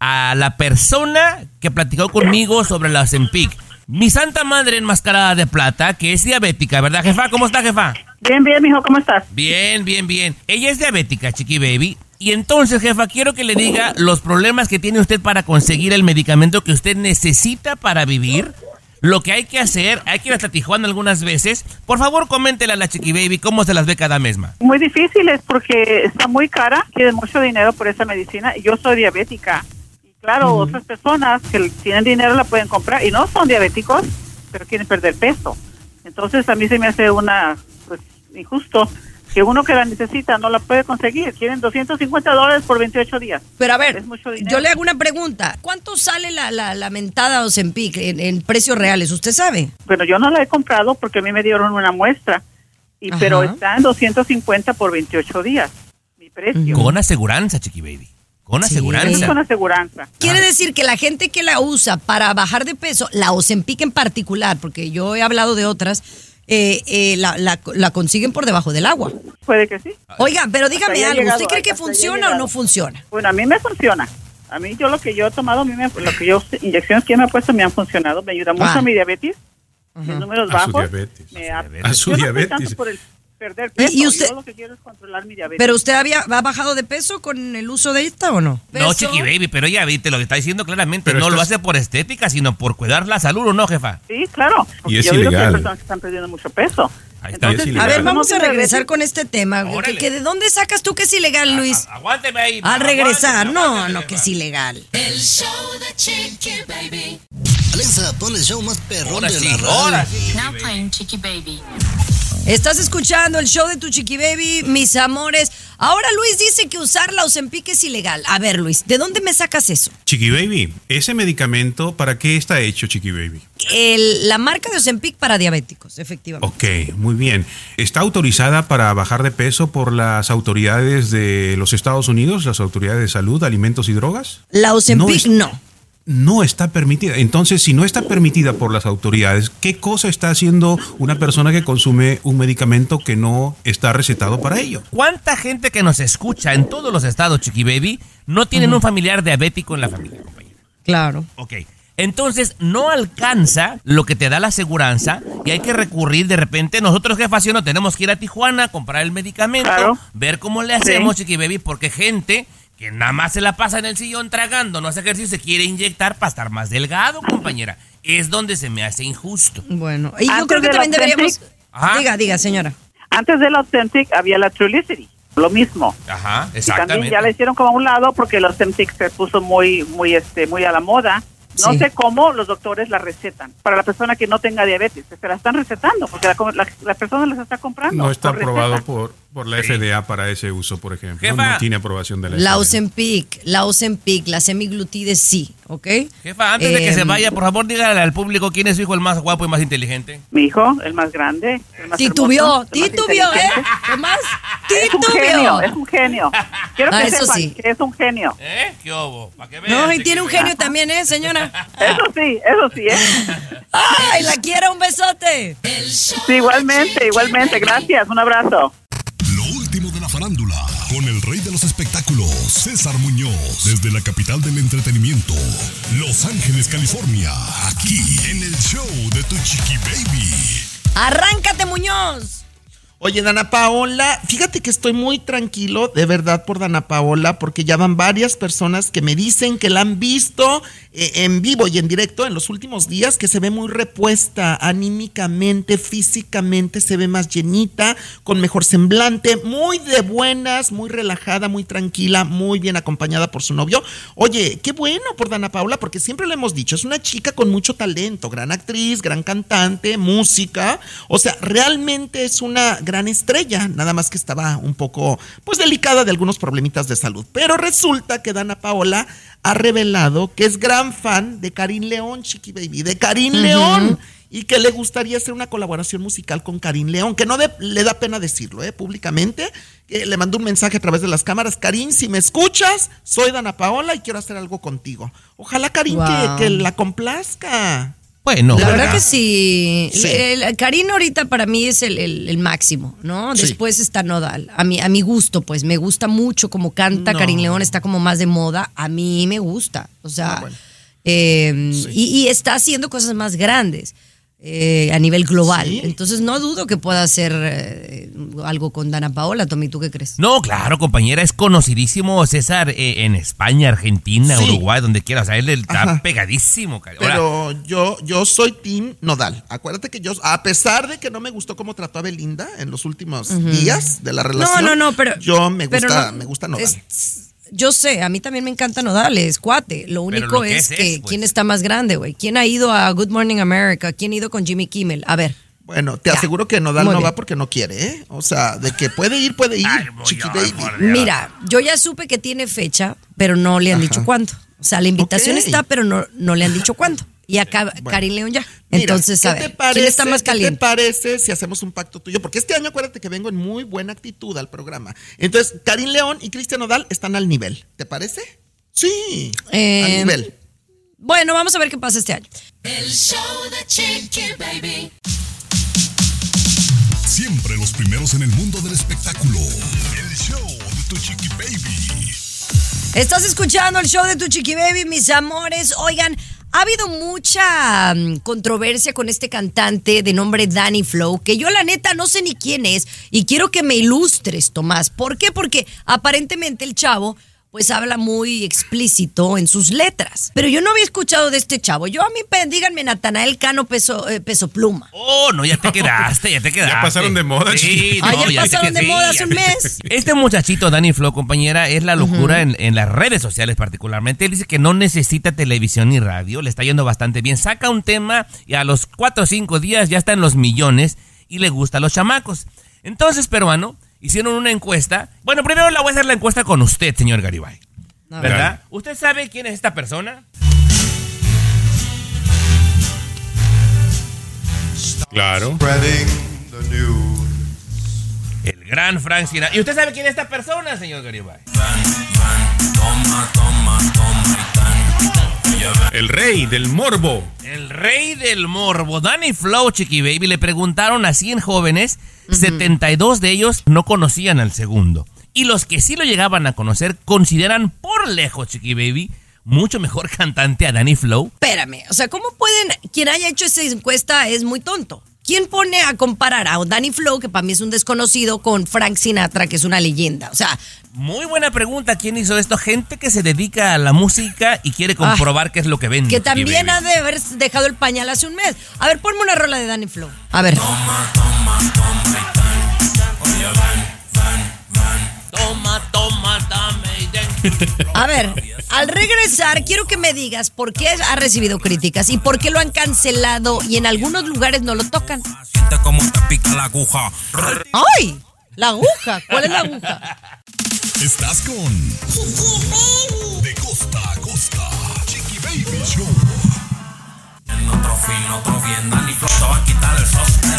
a la persona que platicó conmigo sobre la Ozempic. Mi santa madre enmascarada de plata, que es diabética, ¿verdad, jefa? ¿Cómo está, jefa? Bien, bien, mijo, ¿cómo estás? Bien, bien, bien. Ella es diabética, Chiqui Baby. Y entonces, jefa, quiero que le diga los problemas que tiene usted para conseguir el medicamento que usted necesita para vivir. Lo que hay que hacer, hay que ir hasta Tijuana algunas veces. Por favor, coméntele a la Chiqui Baby cómo se las ve cada mesma. Muy difícil es porque está muy cara, quieren mucho dinero por esa medicina y yo soy diabética. Claro, otras personas que tienen dinero la pueden comprar y no son diabéticos, pero quieren perder peso. Entonces a mí se me hace una, pues, injusto que uno que la necesita no la puede conseguir. Quieren 250 dólares por 28 días. Pero a ver, Es mucho dinero. yo le hago una pregunta. ¿Cuánto sale la, la, la mentada Ozempic en, en precios reales? ¿Usted sabe? Bueno, yo no la he comprado porque a mí me dieron una muestra, y Ajá. pero está en 250 por 28 días, mi precio. Con aseguranza, Chiqui Baby. Con Sí. Aseguranza. con aseguranza. Quiere decir que la gente que la usa para bajar de peso, la Ozempic en particular, porque yo he hablado de otras, eh, eh, la, la- la consiguen por debajo del agua. Puede que sí. Oiga, pero dígame ha algo, llegado, ¿usted cree que ha funciona o no funciona? Bueno, a mí me funciona. A mí, yo lo que yo he tomado, a mí me, lo que yo, inyecciones que me he puesto me han funcionado. Me ayuda mucho Ah. a mi diabetes, mis números A su bajos. diabetes. Me ha- A su no diabetes. tanto por el perder ¿Y- peso. y usted- Yo lo que quiero es controlar mi diabetes. ¿Pero usted había, ha bajado de peso con el uso de esta o no? No, Peso. Chiqui Baby, pero ya viste lo que está diciendo claramente. Pero no lo hace por estética, sino por cuidar la salud, ¿o no, jefa? Sí, claro. porque Y es yo digo que hay ilegal. personas que están perdiendo mucho peso. Ahí está. Entonces, Es A ilegal. ver, vamos a ¿Cómo que regresar con este tema. ¿Que, ¿De dónde sacas tú que es ilegal, Luis? Aguánteme ahí. A regresar. aguánteme, No, aguánteme, no, que es ilegal. El show de Chiqui Baby. Alexa, pon el show más perrón Ahora de sí, la radio. ahora sí. Chiqui Now playing Chicky Baby. Estás escuchando el show de tu chiqui baby, mis amores. Ahora Luis dice que usar la Ozempic es ilegal. A ver, Luis, ¿de dónde me sacas eso? Chiqui Baby, ese medicamento, ¿para qué está hecho, Chiqui Baby? El- la marca de Ozempic para diabéticos, efectivamente. Ok, muy bien. ¿Está autorizada para bajar de peso por las autoridades de los Estados Unidos, las autoridades de salud, alimentos y drogas? La Ozempic es- no. No está permitida. Entonces, si no está permitida por las autoridades, ¿qué cosa está haciendo una persona que consume un medicamento que no está recetado para ello? ¿Cuánta gente que nos escucha en todos los estados, Chiqui Baby, no tienen un familiar diabético en la familia, compañero? Claro. Ok. Entonces, no alcanza lo que te da la aseguranza y hay que recurrir de repente. Nosotros, jefa, ¿sí o no tenemos que ir a Tijuana, comprar el medicamento, Claro. ver cómo le hacemos, Chiqui Baby, porque gente que nada más se la pasa en el sillón tragando, no hace ejercicio, se quiere inyectar para estar más delgado, compañera. Es donde se me hace injusto. Bueno, y yo Antes creo que de también deberíamos... Ajá. Diga, diga, señora. Antes del Authentic había la Trulicity, lo mismo. Ajá, Y exactamente. también ya la hicieron como a un lado porque el Authentic se puso muy, muy, este, muy a la moda. No Sí. sé cómo los doctores la recetan. Para la persona que no tenga diabetes, se la están recetando porque la, la, la persona las está comprando. No está por aprobado receta. por, por la FDA para ese uso, por ejemplo. Jefa. No tiene aprobación de la, La FDA. Ozempic, la Ozempic, la semiglutides sí, ¿ok? Jefa, antes de que se Em, vaya, por favor, dígale al público quién es su hijo el más guapo y más inteligente. Mi hijo, el más grande, el más Titubió, hermoso, más titubió, ¿eh? inteligente. Tomás, Es un genio, titubió. es un genio. Quiero que Ah, eso sepan sí. que es un genio. ¿Eh? ¿Qué hubo? ¿Para qué vean, No, y tiene un genio también, ¿eh, señora? Eso sí, eso sí, ¿eh? ¡Ay, la quiero! ¡Un besote! Sí, igualmente, igualmente. Gracias, un abrazo. Los espectáculos, César Muñoz, desde la capital del entretenimiento, Los Ángeles, California, aquí en el show de Tu Chiqui Baby. ¡Arráncate, Muñoz! Oye, Dana Paola, fíjate que estoy muy tranquilo, de verdad, por Dana Paola, porque ya van varias personas que me dicen que la han visto eh, en vivo y en directo en los últimos días, que se ve muy repuesta anímicamente, físicamente, se ve más llenita, con mejor semblante, muy de buenas, muy relajada, muy tranquila, muy bien acompañada por su novio. Oye, qué bueno por Dana Paola, porque siempre le hemos dicho, es una chica con mucho talento, gran actriz, gran cantante, música, o sea, realmente es una gran estrella, nada más que estaba un poco, pues delicada de algunos problemitas de salud. Pero resulta que Dana Paola ha revelado que es gran fan de Karim León, Chiqui Baby, de Karim León. Y que le gustaría hacer una colaboración musical con Karim León, que no de- le da pena decirlo, ¿eh? Públicamente. Eh, le mandó un mensaje a través de las cámaras. Karim, si me escuchas, soy Dana Paola y quiero hacer algo contigo. Ojalá Karim Wow. que, que la complazca. Bueno, La ¿verdad? verdad que sí. Sí. El, Karina ahorita para mí es el, el- el máximo, ¿no? Sí. Después está Nodal. A mi, a mi gusto, pues, me gusta mucho como canta No. Karim León, está como más de moda. A mí me gusta. O sea, Ah, bueno. eh, y, y está haciendo cosas más grandes. Eh, a nivel global. Sí. Entonces no dudo que pueda hacer eh, algo con Dana Paola, Tommy, ¿tú qué crees? No, claro, compañera, es conocidísimo César eh, en España, Argentina, Sí. Uruguay, donde quiera. O sea, él está Ajá. pegadísimo. ca- Ahora, Pero yo, yo soy Team Nodal. Acuérdate que yo, a pesar de que no me gustó cómo trató a Belinda en los últimos días de la relación. No, no, no, pero. Yo me pero gusta, no, me gusta Nodal. es- yo sé, a mí también me encanta Nodal, es cuate. Lo único lo que es, es que es, pues. quién está más grande, güey. ¿Quién ha ido a Good Morning America? ¿Quién ha ido con Jimmy Kimmel? A ver. Bueno, te Ya. aseguro que Nodal Muy no bien. va porque no quiere, ¿eh? O sea, de que puede ir, puede ir, Ay, chiqui baby. Mira, yo ya supe que tiene fecha, pero no le han dicho cuándo. O sea, la invitación está, pero no, no le han dicho cuándo. Y acá Karim León ya. Mira, Entonces, ¿qué a te ver, parece, ¿quién está más ¿Qué te caliente? parece si hacemos un pacto tuyo? Porque este año acuérdate que vengo en muy buena actitud al programa. Entonces, Karim León y Cristian Nodal están al nivel. ¿Te parece? Sí, Eh, al nivel. Bueno, vamos a ver qué pasa este año. El show de Chiqui Baby. Siempre los primeros en el mundo del espectáculo. El show de tu chiqui baby. Estás escuchando el show de Tu Chiqui Baby, mis amores. Oigan, ha habido mucha mm, controversia con este cantante de nombre Danny Flow, que yo la neta no sé ni quién es y quiero que me ilustres, Tomás. ¿Por qué? Porque aparentemente el chavo pues habla muy explícito en sus letras. Pero yo no había escuchado de este chavo. Yo a mí, díganme Natanael Cano Peso, eh, peso Pluma. Oh, no, ya te quedaste, ya te (laughs) quedaste. pasaron de moda, Sí, no, ya pasaron de moda ya hace un mes. Este muchachito, Danny Flow, compañera, es la locura en, en las redes sociales particularmente. Él dice que no necesita televisión ni radio, le está yendo bastante bien. Saca un tema y a los cuatro o cinco días ya está en los millones y le gusta a los chamacos. Entonces, peruano, hicieron una encuesta. Bueno, primero la voy a hacer la encuesta con usted, señor Garibay. ¿Verdad? ¿Usted sabe quién es esta persona? Claro. El gran Frank Sinatra. ¿Y usted sabe quién es esta persona, señor Garibay? El rey del morbo. El rey del morbo, Danny Flow, Chiqui Baby, le preguntaron a 100 jóvenes, 72 de ellos no conocían al segundo. Y los que sí lo llegaban a conocer consideran por lejos, Chiqui Baby, mucho mejor (laughs) cantante a Danny Flow. Espérame, o sea, ¿cómo pueden, quien haya hecho esa encuesta es muy tonto? ¿Quién pone a comparar a Danny Flow, que para mí es un desconocido, con Frank Sinatra, que es una leyenda? O sea, Muy buena pregunta, ¿quién hizo esto? Gente que se dedica a la música y quiere comprobar qué es lo que vende. Ah, que también ha de haber dejado el pañal hace un mes. A ver, ponme una rola de Danny Flow. A ver. Toma, toma, dame y den. A ver, al regresar, quiero que me digas por qué ha recibido críticas y por qué lo han cancelado y en algunos lugares no lo tocan. Siente como te pica la aguja. ¡Ay! La aguja. ¿Cuál es la aguja? Estás con De costa a costa. Chiqui Baby Show. En otro fin, otro bien, Dani Flow te va a quitar el sostén.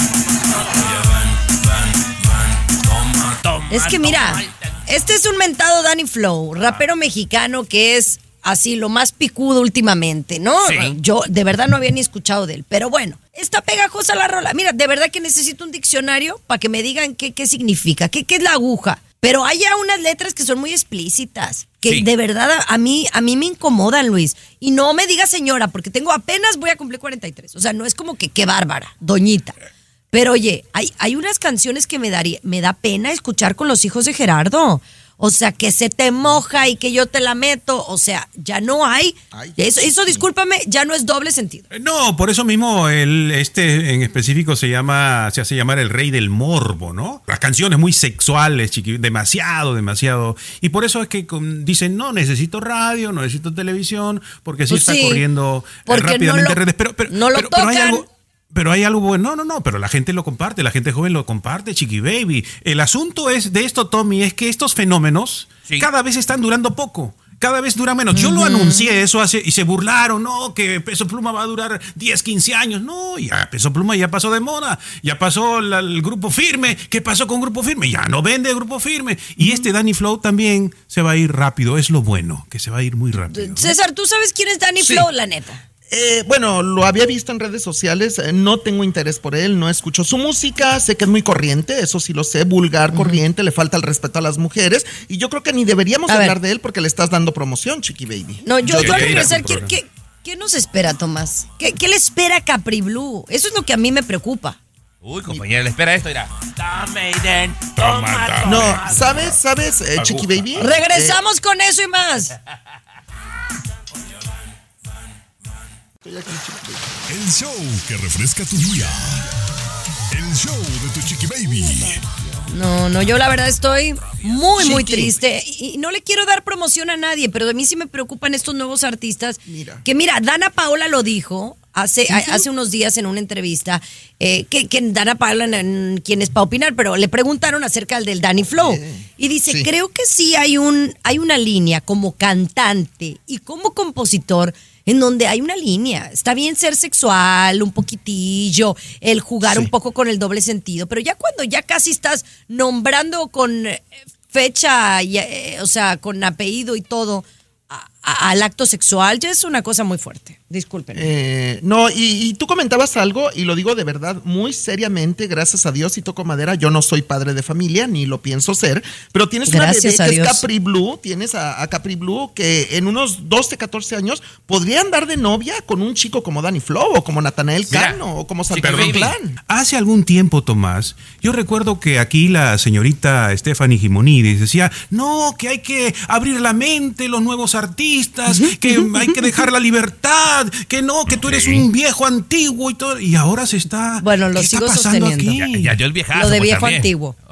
Oye, ven, ven, ven, toma, toma. Es que mira, este es un mentado Danny Flow, rapero mexicano que es así lo más picudo últimamente, ¿no? Sí. Yo de verdad no había ni escuchado de él, pero bueno, está pegajosa la rola. Mira, de verdad que necesito un diccionario para que me digan qué, qué significa, qué, qué es la aguja. Pero hay ya unas letras que son muy explícitas, que Sí. de verdad a, mí a mí me incomodan, Luis. Y no me diga señora, porque tengo apenas voy a cumplir 43. O sea, no es como que qué bárbara, doñita. Pero oye, hay, hay unas canciones que me, daría, me da pena escuchar con los hijos de Gerardo. O sea, que se te moja y que yo te la meto. O sea, ya no hay. eso, eso, discúlpame, ya no es doble sentido. Eh, No, por eso mismo el, este en específico se llama, se hace llamar el rey del morbo, ¿no? Las canciones muy sexuales, chiqui, demasiado, demasiado. Y por eso es que con- dicen, no, necesito radio, no necesito televisión, porque sí Pues está sí, corriendo eh, no rápidamente lo- redes. Pero, pero, no lo pero- pero hay tocan. algo, pero hay algo bueno, no, no, no, pero la gente lo comparte, la gente joven lo comparte, Chiqui Baby. El asunto es de esto, Tommy, es que estos fenómenos cada vez están durando poco. Cada vez duran menos. Yo lo anuncié eso hace y se burlaron, no, que Peso Pluma va a durar 10, 15 años. No, ya Peso Pluma ya pasó de moda, ya pasó la- el grupo firme. ¿Qué pasó con grupo firme? Ya no vende grupo firme. Y este Danny Flow también se va a ir rápido, es lo bueno, que se va a ir muy rápido. César, ¿tú sabes quién es Danny Sí. Flow? La neta. Eh, bueno, lo había visto en redes sociales, eh, no tengo interés por él, no escucho su música, sé que es muy corriente, eso sí lo sé, vulgar, corriente, le falta el respeto a las mujeres y yo creo que ni deberíamos A ver. hablar de él porque le estás dando promoción, Chiqui Baby. No, yo, yo al diría regresar, ¿qué, qué, qué nos espera, Tomás? ¿Qué, qué le espera a Capri Blue? Eso es lo que a mí me preocupa. Uy, compañera, le espera esto, mira. No, ¿sabes, sabes, eh, Chiqui Baby? Regresamos con eso y más. El show que refresca tu día. El show de tu chiqui baby. No, no, yo la verdad estoy muy, muy Chiqui. triste. Y no le quiero dar promoción a nadie, pero de mí sí me preocupan estos nuevos artistas. Que mira, Dana Paola lo dijo hace, a- hace unos días en una entrevista, eh, que, que Dana Paola, n- quien es para opinar, pero le preguntaron acerca del Danny Flow. Y dice, Sí. creo que sí hay, un, hay una línea como cantante y como compositor en donde hay una línea. Está bien ser sexual, un poquitillo, el jugar un poco con el doble sentido, pero ya cuando ya casi estás nombrando con eh, fecha, y, eh, o sea, con apellido y todo, a- a- al acto sexual, ya es una cosa muy fuerte. Disculpen. Eh, no, y, y tú comentabas algo, y lo digo de verdad, muy seriamente, gracias a Dios y toco madera, yo no soy padre de familia, ni lo pienso ser, pero tienes una Gracias bebé a que Dios. es Capri Blue, tienes a, a Capri Blue que en unos 12, 14 años podría andar de novia con un chico como Danny Flow, o como Natanael Cano, o como Salvador Plan. Hace algún tiempo, Tomás, yo recuerdo que aquí la señorita Stephanie Gimonidis decía, no, que hay que abrir la mente, los nuevos artistas, que hay que dejar la libertad, que no, que tú eres un viejo antiguo y todo. Y ahora se está... Bueno, lo ¿qué está sigo pasando sosteniendo. aquí? Ya, ya yo el viejazo. Lo de pues, viejo antiguo. (laughs)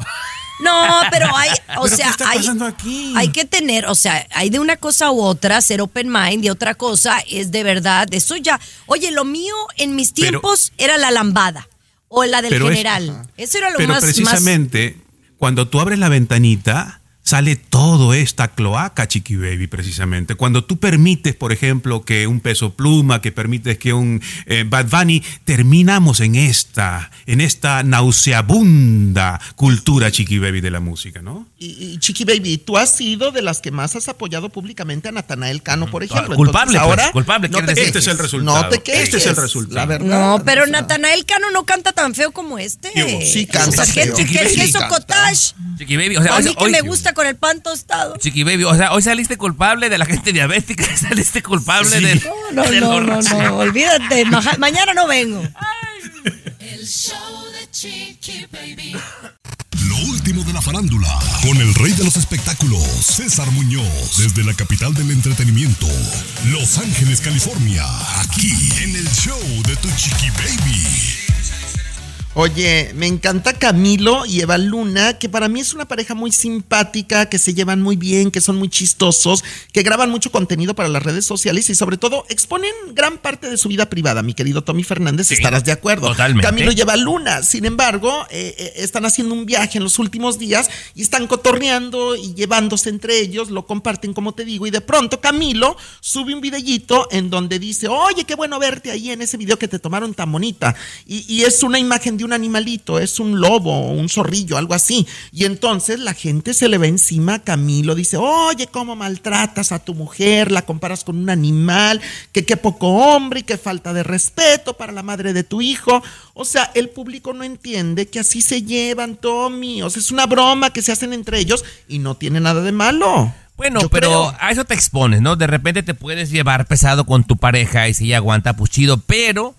No, pero hay, o ¿Pero qué sea, está hay, pasando aquí? hay que tener, o sea, hay de una cosa u otra, ser open mind, y otra cosa es de verdad, eso ya, oye, lo mío en mis Pero- tiempos era la lambada o la del es- general. Eso era lo Pero más, más precisamente, cuando tú abres la ventanita, sale todo esta cloaca, Chiqui Baby, precisamente. Cuando tú permites, por ejemplo, que un peso pluma, que permites que un eh, Bad Bunny, terminamos en esta, en esta nauseabunda cultura, Chiqui Baby, de la música, ¿no? Y, y, Chiqui Baby, tú has sido de las que más has apoyado públicamente a Natanael Cano, por ejemplo. Ah, culpable, Entonces, pues, ahora culpable, no te quejes, Este es el resultado. No te quejes. Este es el resultado. La verdad. No, pero o sea, Natanael Cano no canta tan feo como este. Sí, canta O sea, ¿qué- feo. ¿Qué es eso? Chiqui Baby, o sea, a mí que hoy- me gusta con el pan tostado. Chiqui Baby, o sea, hoy saliste culpable de la gente diabética, (laughs) saliste culpable Sí. del, No, del no, no, no, olvídate, maja- mañana no vengo. El show de Chiqui Baby. Lo último de la farándula, con el rey de los espectáculos, César Muñoz, desde la capital del entretenimiento, Los Ángeles, California, aquí en el show de tu chiqui baby. Oye, me encanta Camilo y Eva Luna, que para mí es una pareja muy simpática, que se llevan muy bien, que son muy chistosos, que graban mucho contenido para las redes sociales y sobre todo exponen gran parte de su vida privada. Mi querido Tommy Fernández, estarás de acuerdo. totalmente. Camilo y Eva Luna, sin embargo, eh, eh, están haciendo un viaje en los últimos días y están cotorreando y llevándose entre ellos, lo comparten como te digo, y de pronto Camilo sube un videíto en donde dice, oye, qué bueno verte ahí en ese video que te tomaron tan bonita. Y, y es una imagen de un animalito, es un lobo, un zorrillo, algo así. Y entonces la gente se le va encima a Camilo, dice, oye, cómo maltratas a tu mujer, la comparas con un animal, que qué poco hombre y qué falta de respeto para la madre de tu hijo. O sea, el público no entiende que así se llevan, Tommy. O sea, es una broma que se hacen entre ellos y no tiene nada de malo. Bueno, Yo pero creo. a eso te expones, ¿no? De repente te puedes llevar pesado con tu pareja y si ella aguanta, pues chido, pero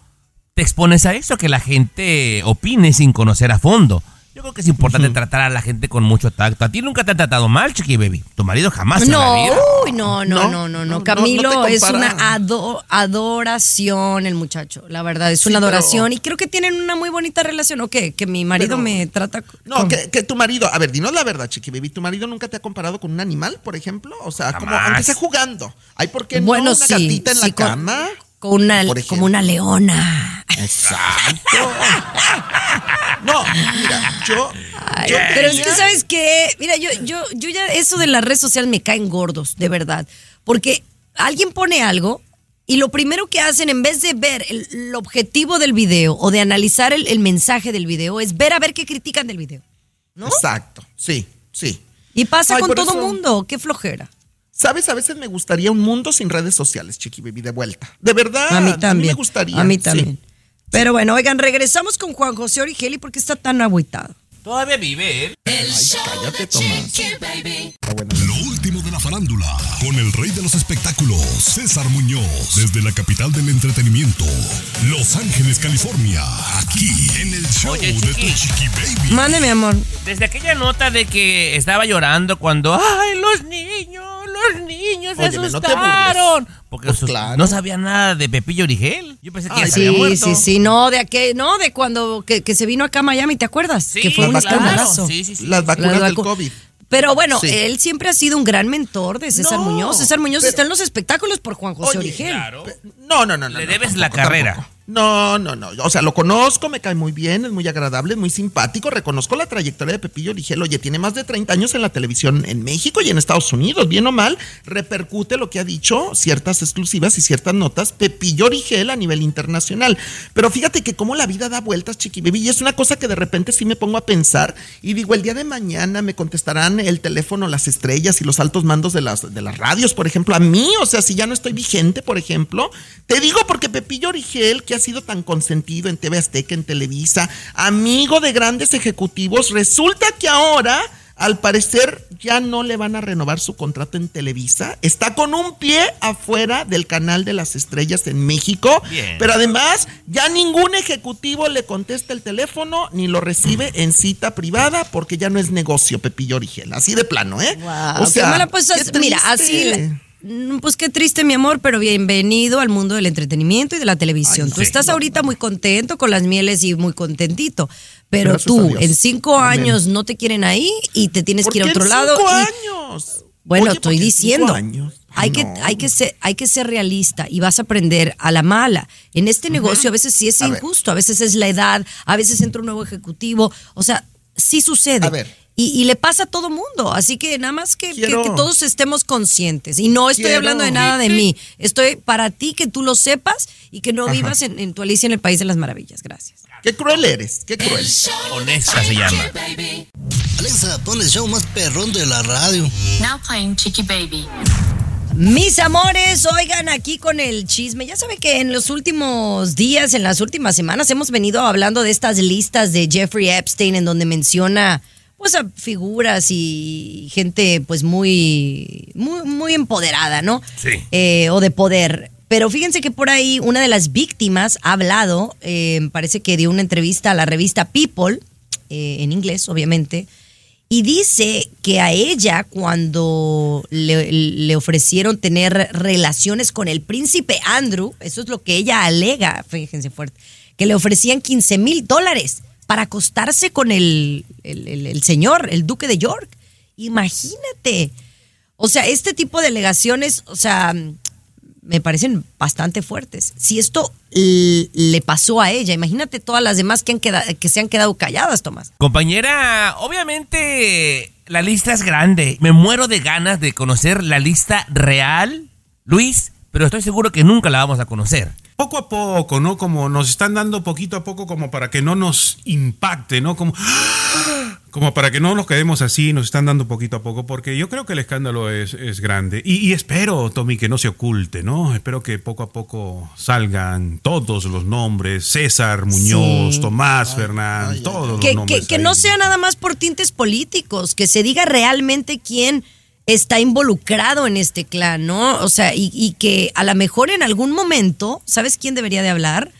te expones a eso, que la gente opine sin conocer a fondo. Yo creo que es importante tratar a la gente con mucho tacto. A ti nunca te ha tratado mal, Chiqui Baby. Tu marido jamás en la No, vida. uy, no, no, No, no, no, no, no. no, Camilo no es una ado- adoración el muchacho, la verdad, es una Sí, pero- adoración y creo que tienen una muy bonita relación, ¿o qué? Que mi marido Pero- me trata No, que, que tu marido, a ver, dinos la verdad, Chiqui Baby, ¿tu marido nunca te ha comparado con un animal, por ejemplo? O sea, como, aunque sea jugando. Ay, ¿por qué Bueno, no? sí, Una gatita en sí, la cama. con una, por ejemplo. como una leona. Exacto. (laughs) No, mira, yo. Ay, yo pero es que, ¿sabes qué? Mira, yo, yo, yo ya, eso de las redes sociales me caen gordos, de verdad. Porque alguien pone algo y lo primero que hacen, en vez de ver el, el objetivo del video o de analizar el, el mensaje del video, es ver a ver qué critican del video. ¿No? Exacto, sí, sí. Y pasa Ay, con todo eso- mundo, qué flojera. ¿Sabes? A veces me gustaría un mundo sin redes sociales, Chiqui Baby, de vuelta. De verdad. a mí también. me gustaría. A mí sí. también. Pero bueno, oigan, regresamos con Juan José Origeli porque está tan agüitado. Todavía vive, ¿eh? El show cállate, de Tomás. Chiqui Baby. Lo último de la farándula, con el rey de los espectáculos, César Muñoz, desde la capital del entretenimiento, Los Ángeles, California, aquí en el show Oye, de tu. Chiqui Baby. Mande, mi amor. Desde aquella nota de que estaba llorando cuando, ay, los niños, niños se Óyeme, no te asustaron. Porque Pues sus- claro. no sabía nada de Pepillo Origel. Yo pensé que ya Ay, se había Sí, muerto. sí, sí, no, de aquel, no, de cuando que, que se vino acá a Miami, ¿te acuerdas? Sí, que fue un escandalazo. Sí, sí, sí. Las vacunas Las del COVID. Pero bueno, Sí. él siempre ha sido un gran mentor de César No, Muñoz. César Muñoz pero- está en los espectáculos por Juan José Oye, Origel. Claro. No, no, no, no. Le no, debes la carrera. tampoco. No, no, no. O sea, lo conozco, me cae muy bien, es muy agradable, es muy simpático. Reconozco la trayectoria de Pepillo Origel. Oye, tiene más de 30 años en la televisión en México y en Estados Unidos. Bien o mal, repercute lo que ha dicho, ciertas exclusivas y ciertas notas, Pepillo Origel a nivel internacional. Pero fíjate que cómo la vida da vueltas, Chiqui y es una cosa que de repente sí me pongo a pensar y digo, el día de mañana me contestarán el teléfono, las estrellas y los altos mandos de las, de las radios, por ejemplo, a mí, o sea, si ya no estoy vigente, por ejemplo. Te digo porque Pepillo Origel, que ha sido tan consentido en TV Azteca, en Televisa, amigo de grandes ejecutivos, resulta que ahora... Al parecer ya no le van a renovar su contrato en Televisa. Está con un pie afuera del canal de las estrellas en México. Bien. Pero además ya ningún ejecutivo le contesta el teléfono ni lo recibe en cita privada porque ya no es negocio Pepillo Origel. Así de plano, ¿eh? Wow, qué mala, pues, qué mira, así, triste. Mm, Pues qué triste, mi amor, pero bienvenido al mundo del entretenimiento y de la televisión. Ay, tú sí, estás no, ahorita muy contento con las mieles y muy contentito, pero Gracias tú en cinco Amén. años no te quieren ahí y te tienes ¿Por que ir a otro en lado. cinco y- años? Bueno, Oye, estoy ¿por qué en diciendo. cinco años? Hay, Ay, que, hay, que ser, hay que ser realista y vas a aprender a la mala. En este negocio a veces sí es A ver. injusto, a veces es la edad, a veces entra un nuevo ejecutivo. O sea, sí sucede. A ver. Y, y le pasa a todo mundo. Así que nada más que, que- Quiero- que todos estemos conscientes. Y no estoy Quiero- hablando de nada de mí. Estoy para ti que tú lo sepas y que no Ajá. vivas en, en tu Alicia en el País de las Maravillas. Gracias. Qué cruel eres, qué cruel. Honesta se llama. Baby. Alexa, pon el show más perrón de la radio. Now playing Chicky Baby. Mis amores, oigan aquí con el chisme. Ya saben que en los últimos días, en las últimas semanas, hemos venido hablando de estas listas de Jeffrey Epstein en donde menciona pues a figuras y gente pues muy, muy, muy empoderada, ¿no? Sí. Eh, o de poder. Pero fíjense que por ahí una de las víctimas ha hablado, eh, parece que dio una entrevista a la revista People, eh, en inglés, obviamente, y dice que a ella cuando le, le ofrecieron tener relaciones con el príncipe Andrew, eso es lo que ella alega, fíjense fuerte, que le ofrecían 15 mil dólares para acostarse con el, el- señor, el duque de York. Imagínate. O sea, este tipo de alegaciones, o sea, me parecen bastante fuertes. Si esto le pasó a ella, imagínate todas las demás que, han queda- que se han quedado calladas, Tomás. Compañera, obviamente la lista es grande. Me muero de ganas de conocer la lista real, Luis, pero estoy seguro que nunca la vamos a conocer. Poco a poco, ¿no? Como nos están dando poquito a poco como para que no nos impacte, ¿no? Como, (gasps) como para que no nos quedemos así, nos están dando poquito a poco, porque yo creo que el escándalo es, es grande. Y, y espero, Tommy, que no se oculte, ¿no? Espero que poco a poco salgan todos los nombres, César Muñoz, Sí. Tomás Fernández, todos que, los nombres. que- no sea nada más por tintes políticos, que se diga realmente quién está involucrado en este clan, ¿no? O sea, y, y que a lo mejor en algún momento, ¿sabes quién debería de hablar?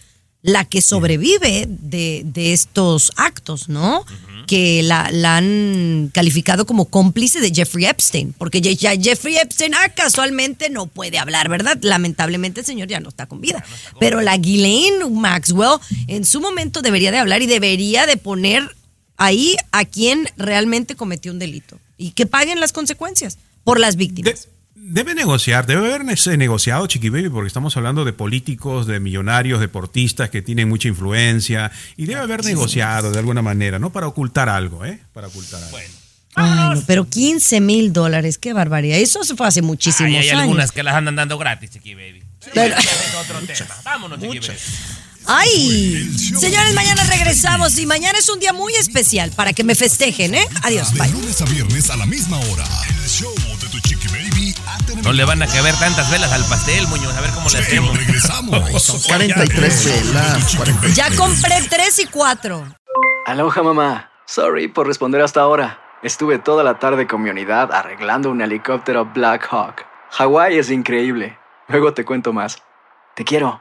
la que sobrevive de, de estos actos, ¿no? Que la, la han calificado como cómplice de Jeffrey Epstein, porque ya- ya Jeffrey Epstein ah, casualmente no puede hablar, ¿verdad? Lamentablemente el señor ya no está con vida. Pero la Ghislaine Maxwell en su momento debería de hablar y debería de poner ahí a quien realmente cometió un delito y que paguen las consecuencias por las víctimas. Debe negociar, debe haber ne- negociado Chiqui Baby, porque estamos hablando de políticos, de millonarios, deportistas que tienen mucha influencia, y debe haber negociado de alguna manera, ¿no? Para ocultar algo, ¿eh? Para ocultar algo. Ay, no, pero 15 mil dólares, qué barbaridad. Eso se fue hace muchísimos Ay, hay años. algunas que las andan dando gratis, Chiqui Baby. Pero- Ese es otro tema. Vámonos, Chiqui Baby. Ay, señores, mañana regresamos y mañana es un día muy especial para que me festejen, ¿eh? Adiós, De bye. lunes a viernes a la misma hora. El show de tu Chiqui Baby ha terminado. No le van a caber tantas velas al pastel, Muñoz. A ver cómo le hacemos. regresamos. (laughs) Son 43 velas. Ya compré 3 y 4. Aloha mamá. Sorry por responder hasta ahora. Estuve toda la tarde con mi unidad arreglando un helicóptero Black Hawk. Hawái es increíble. Luego te cuento más. Te quiero.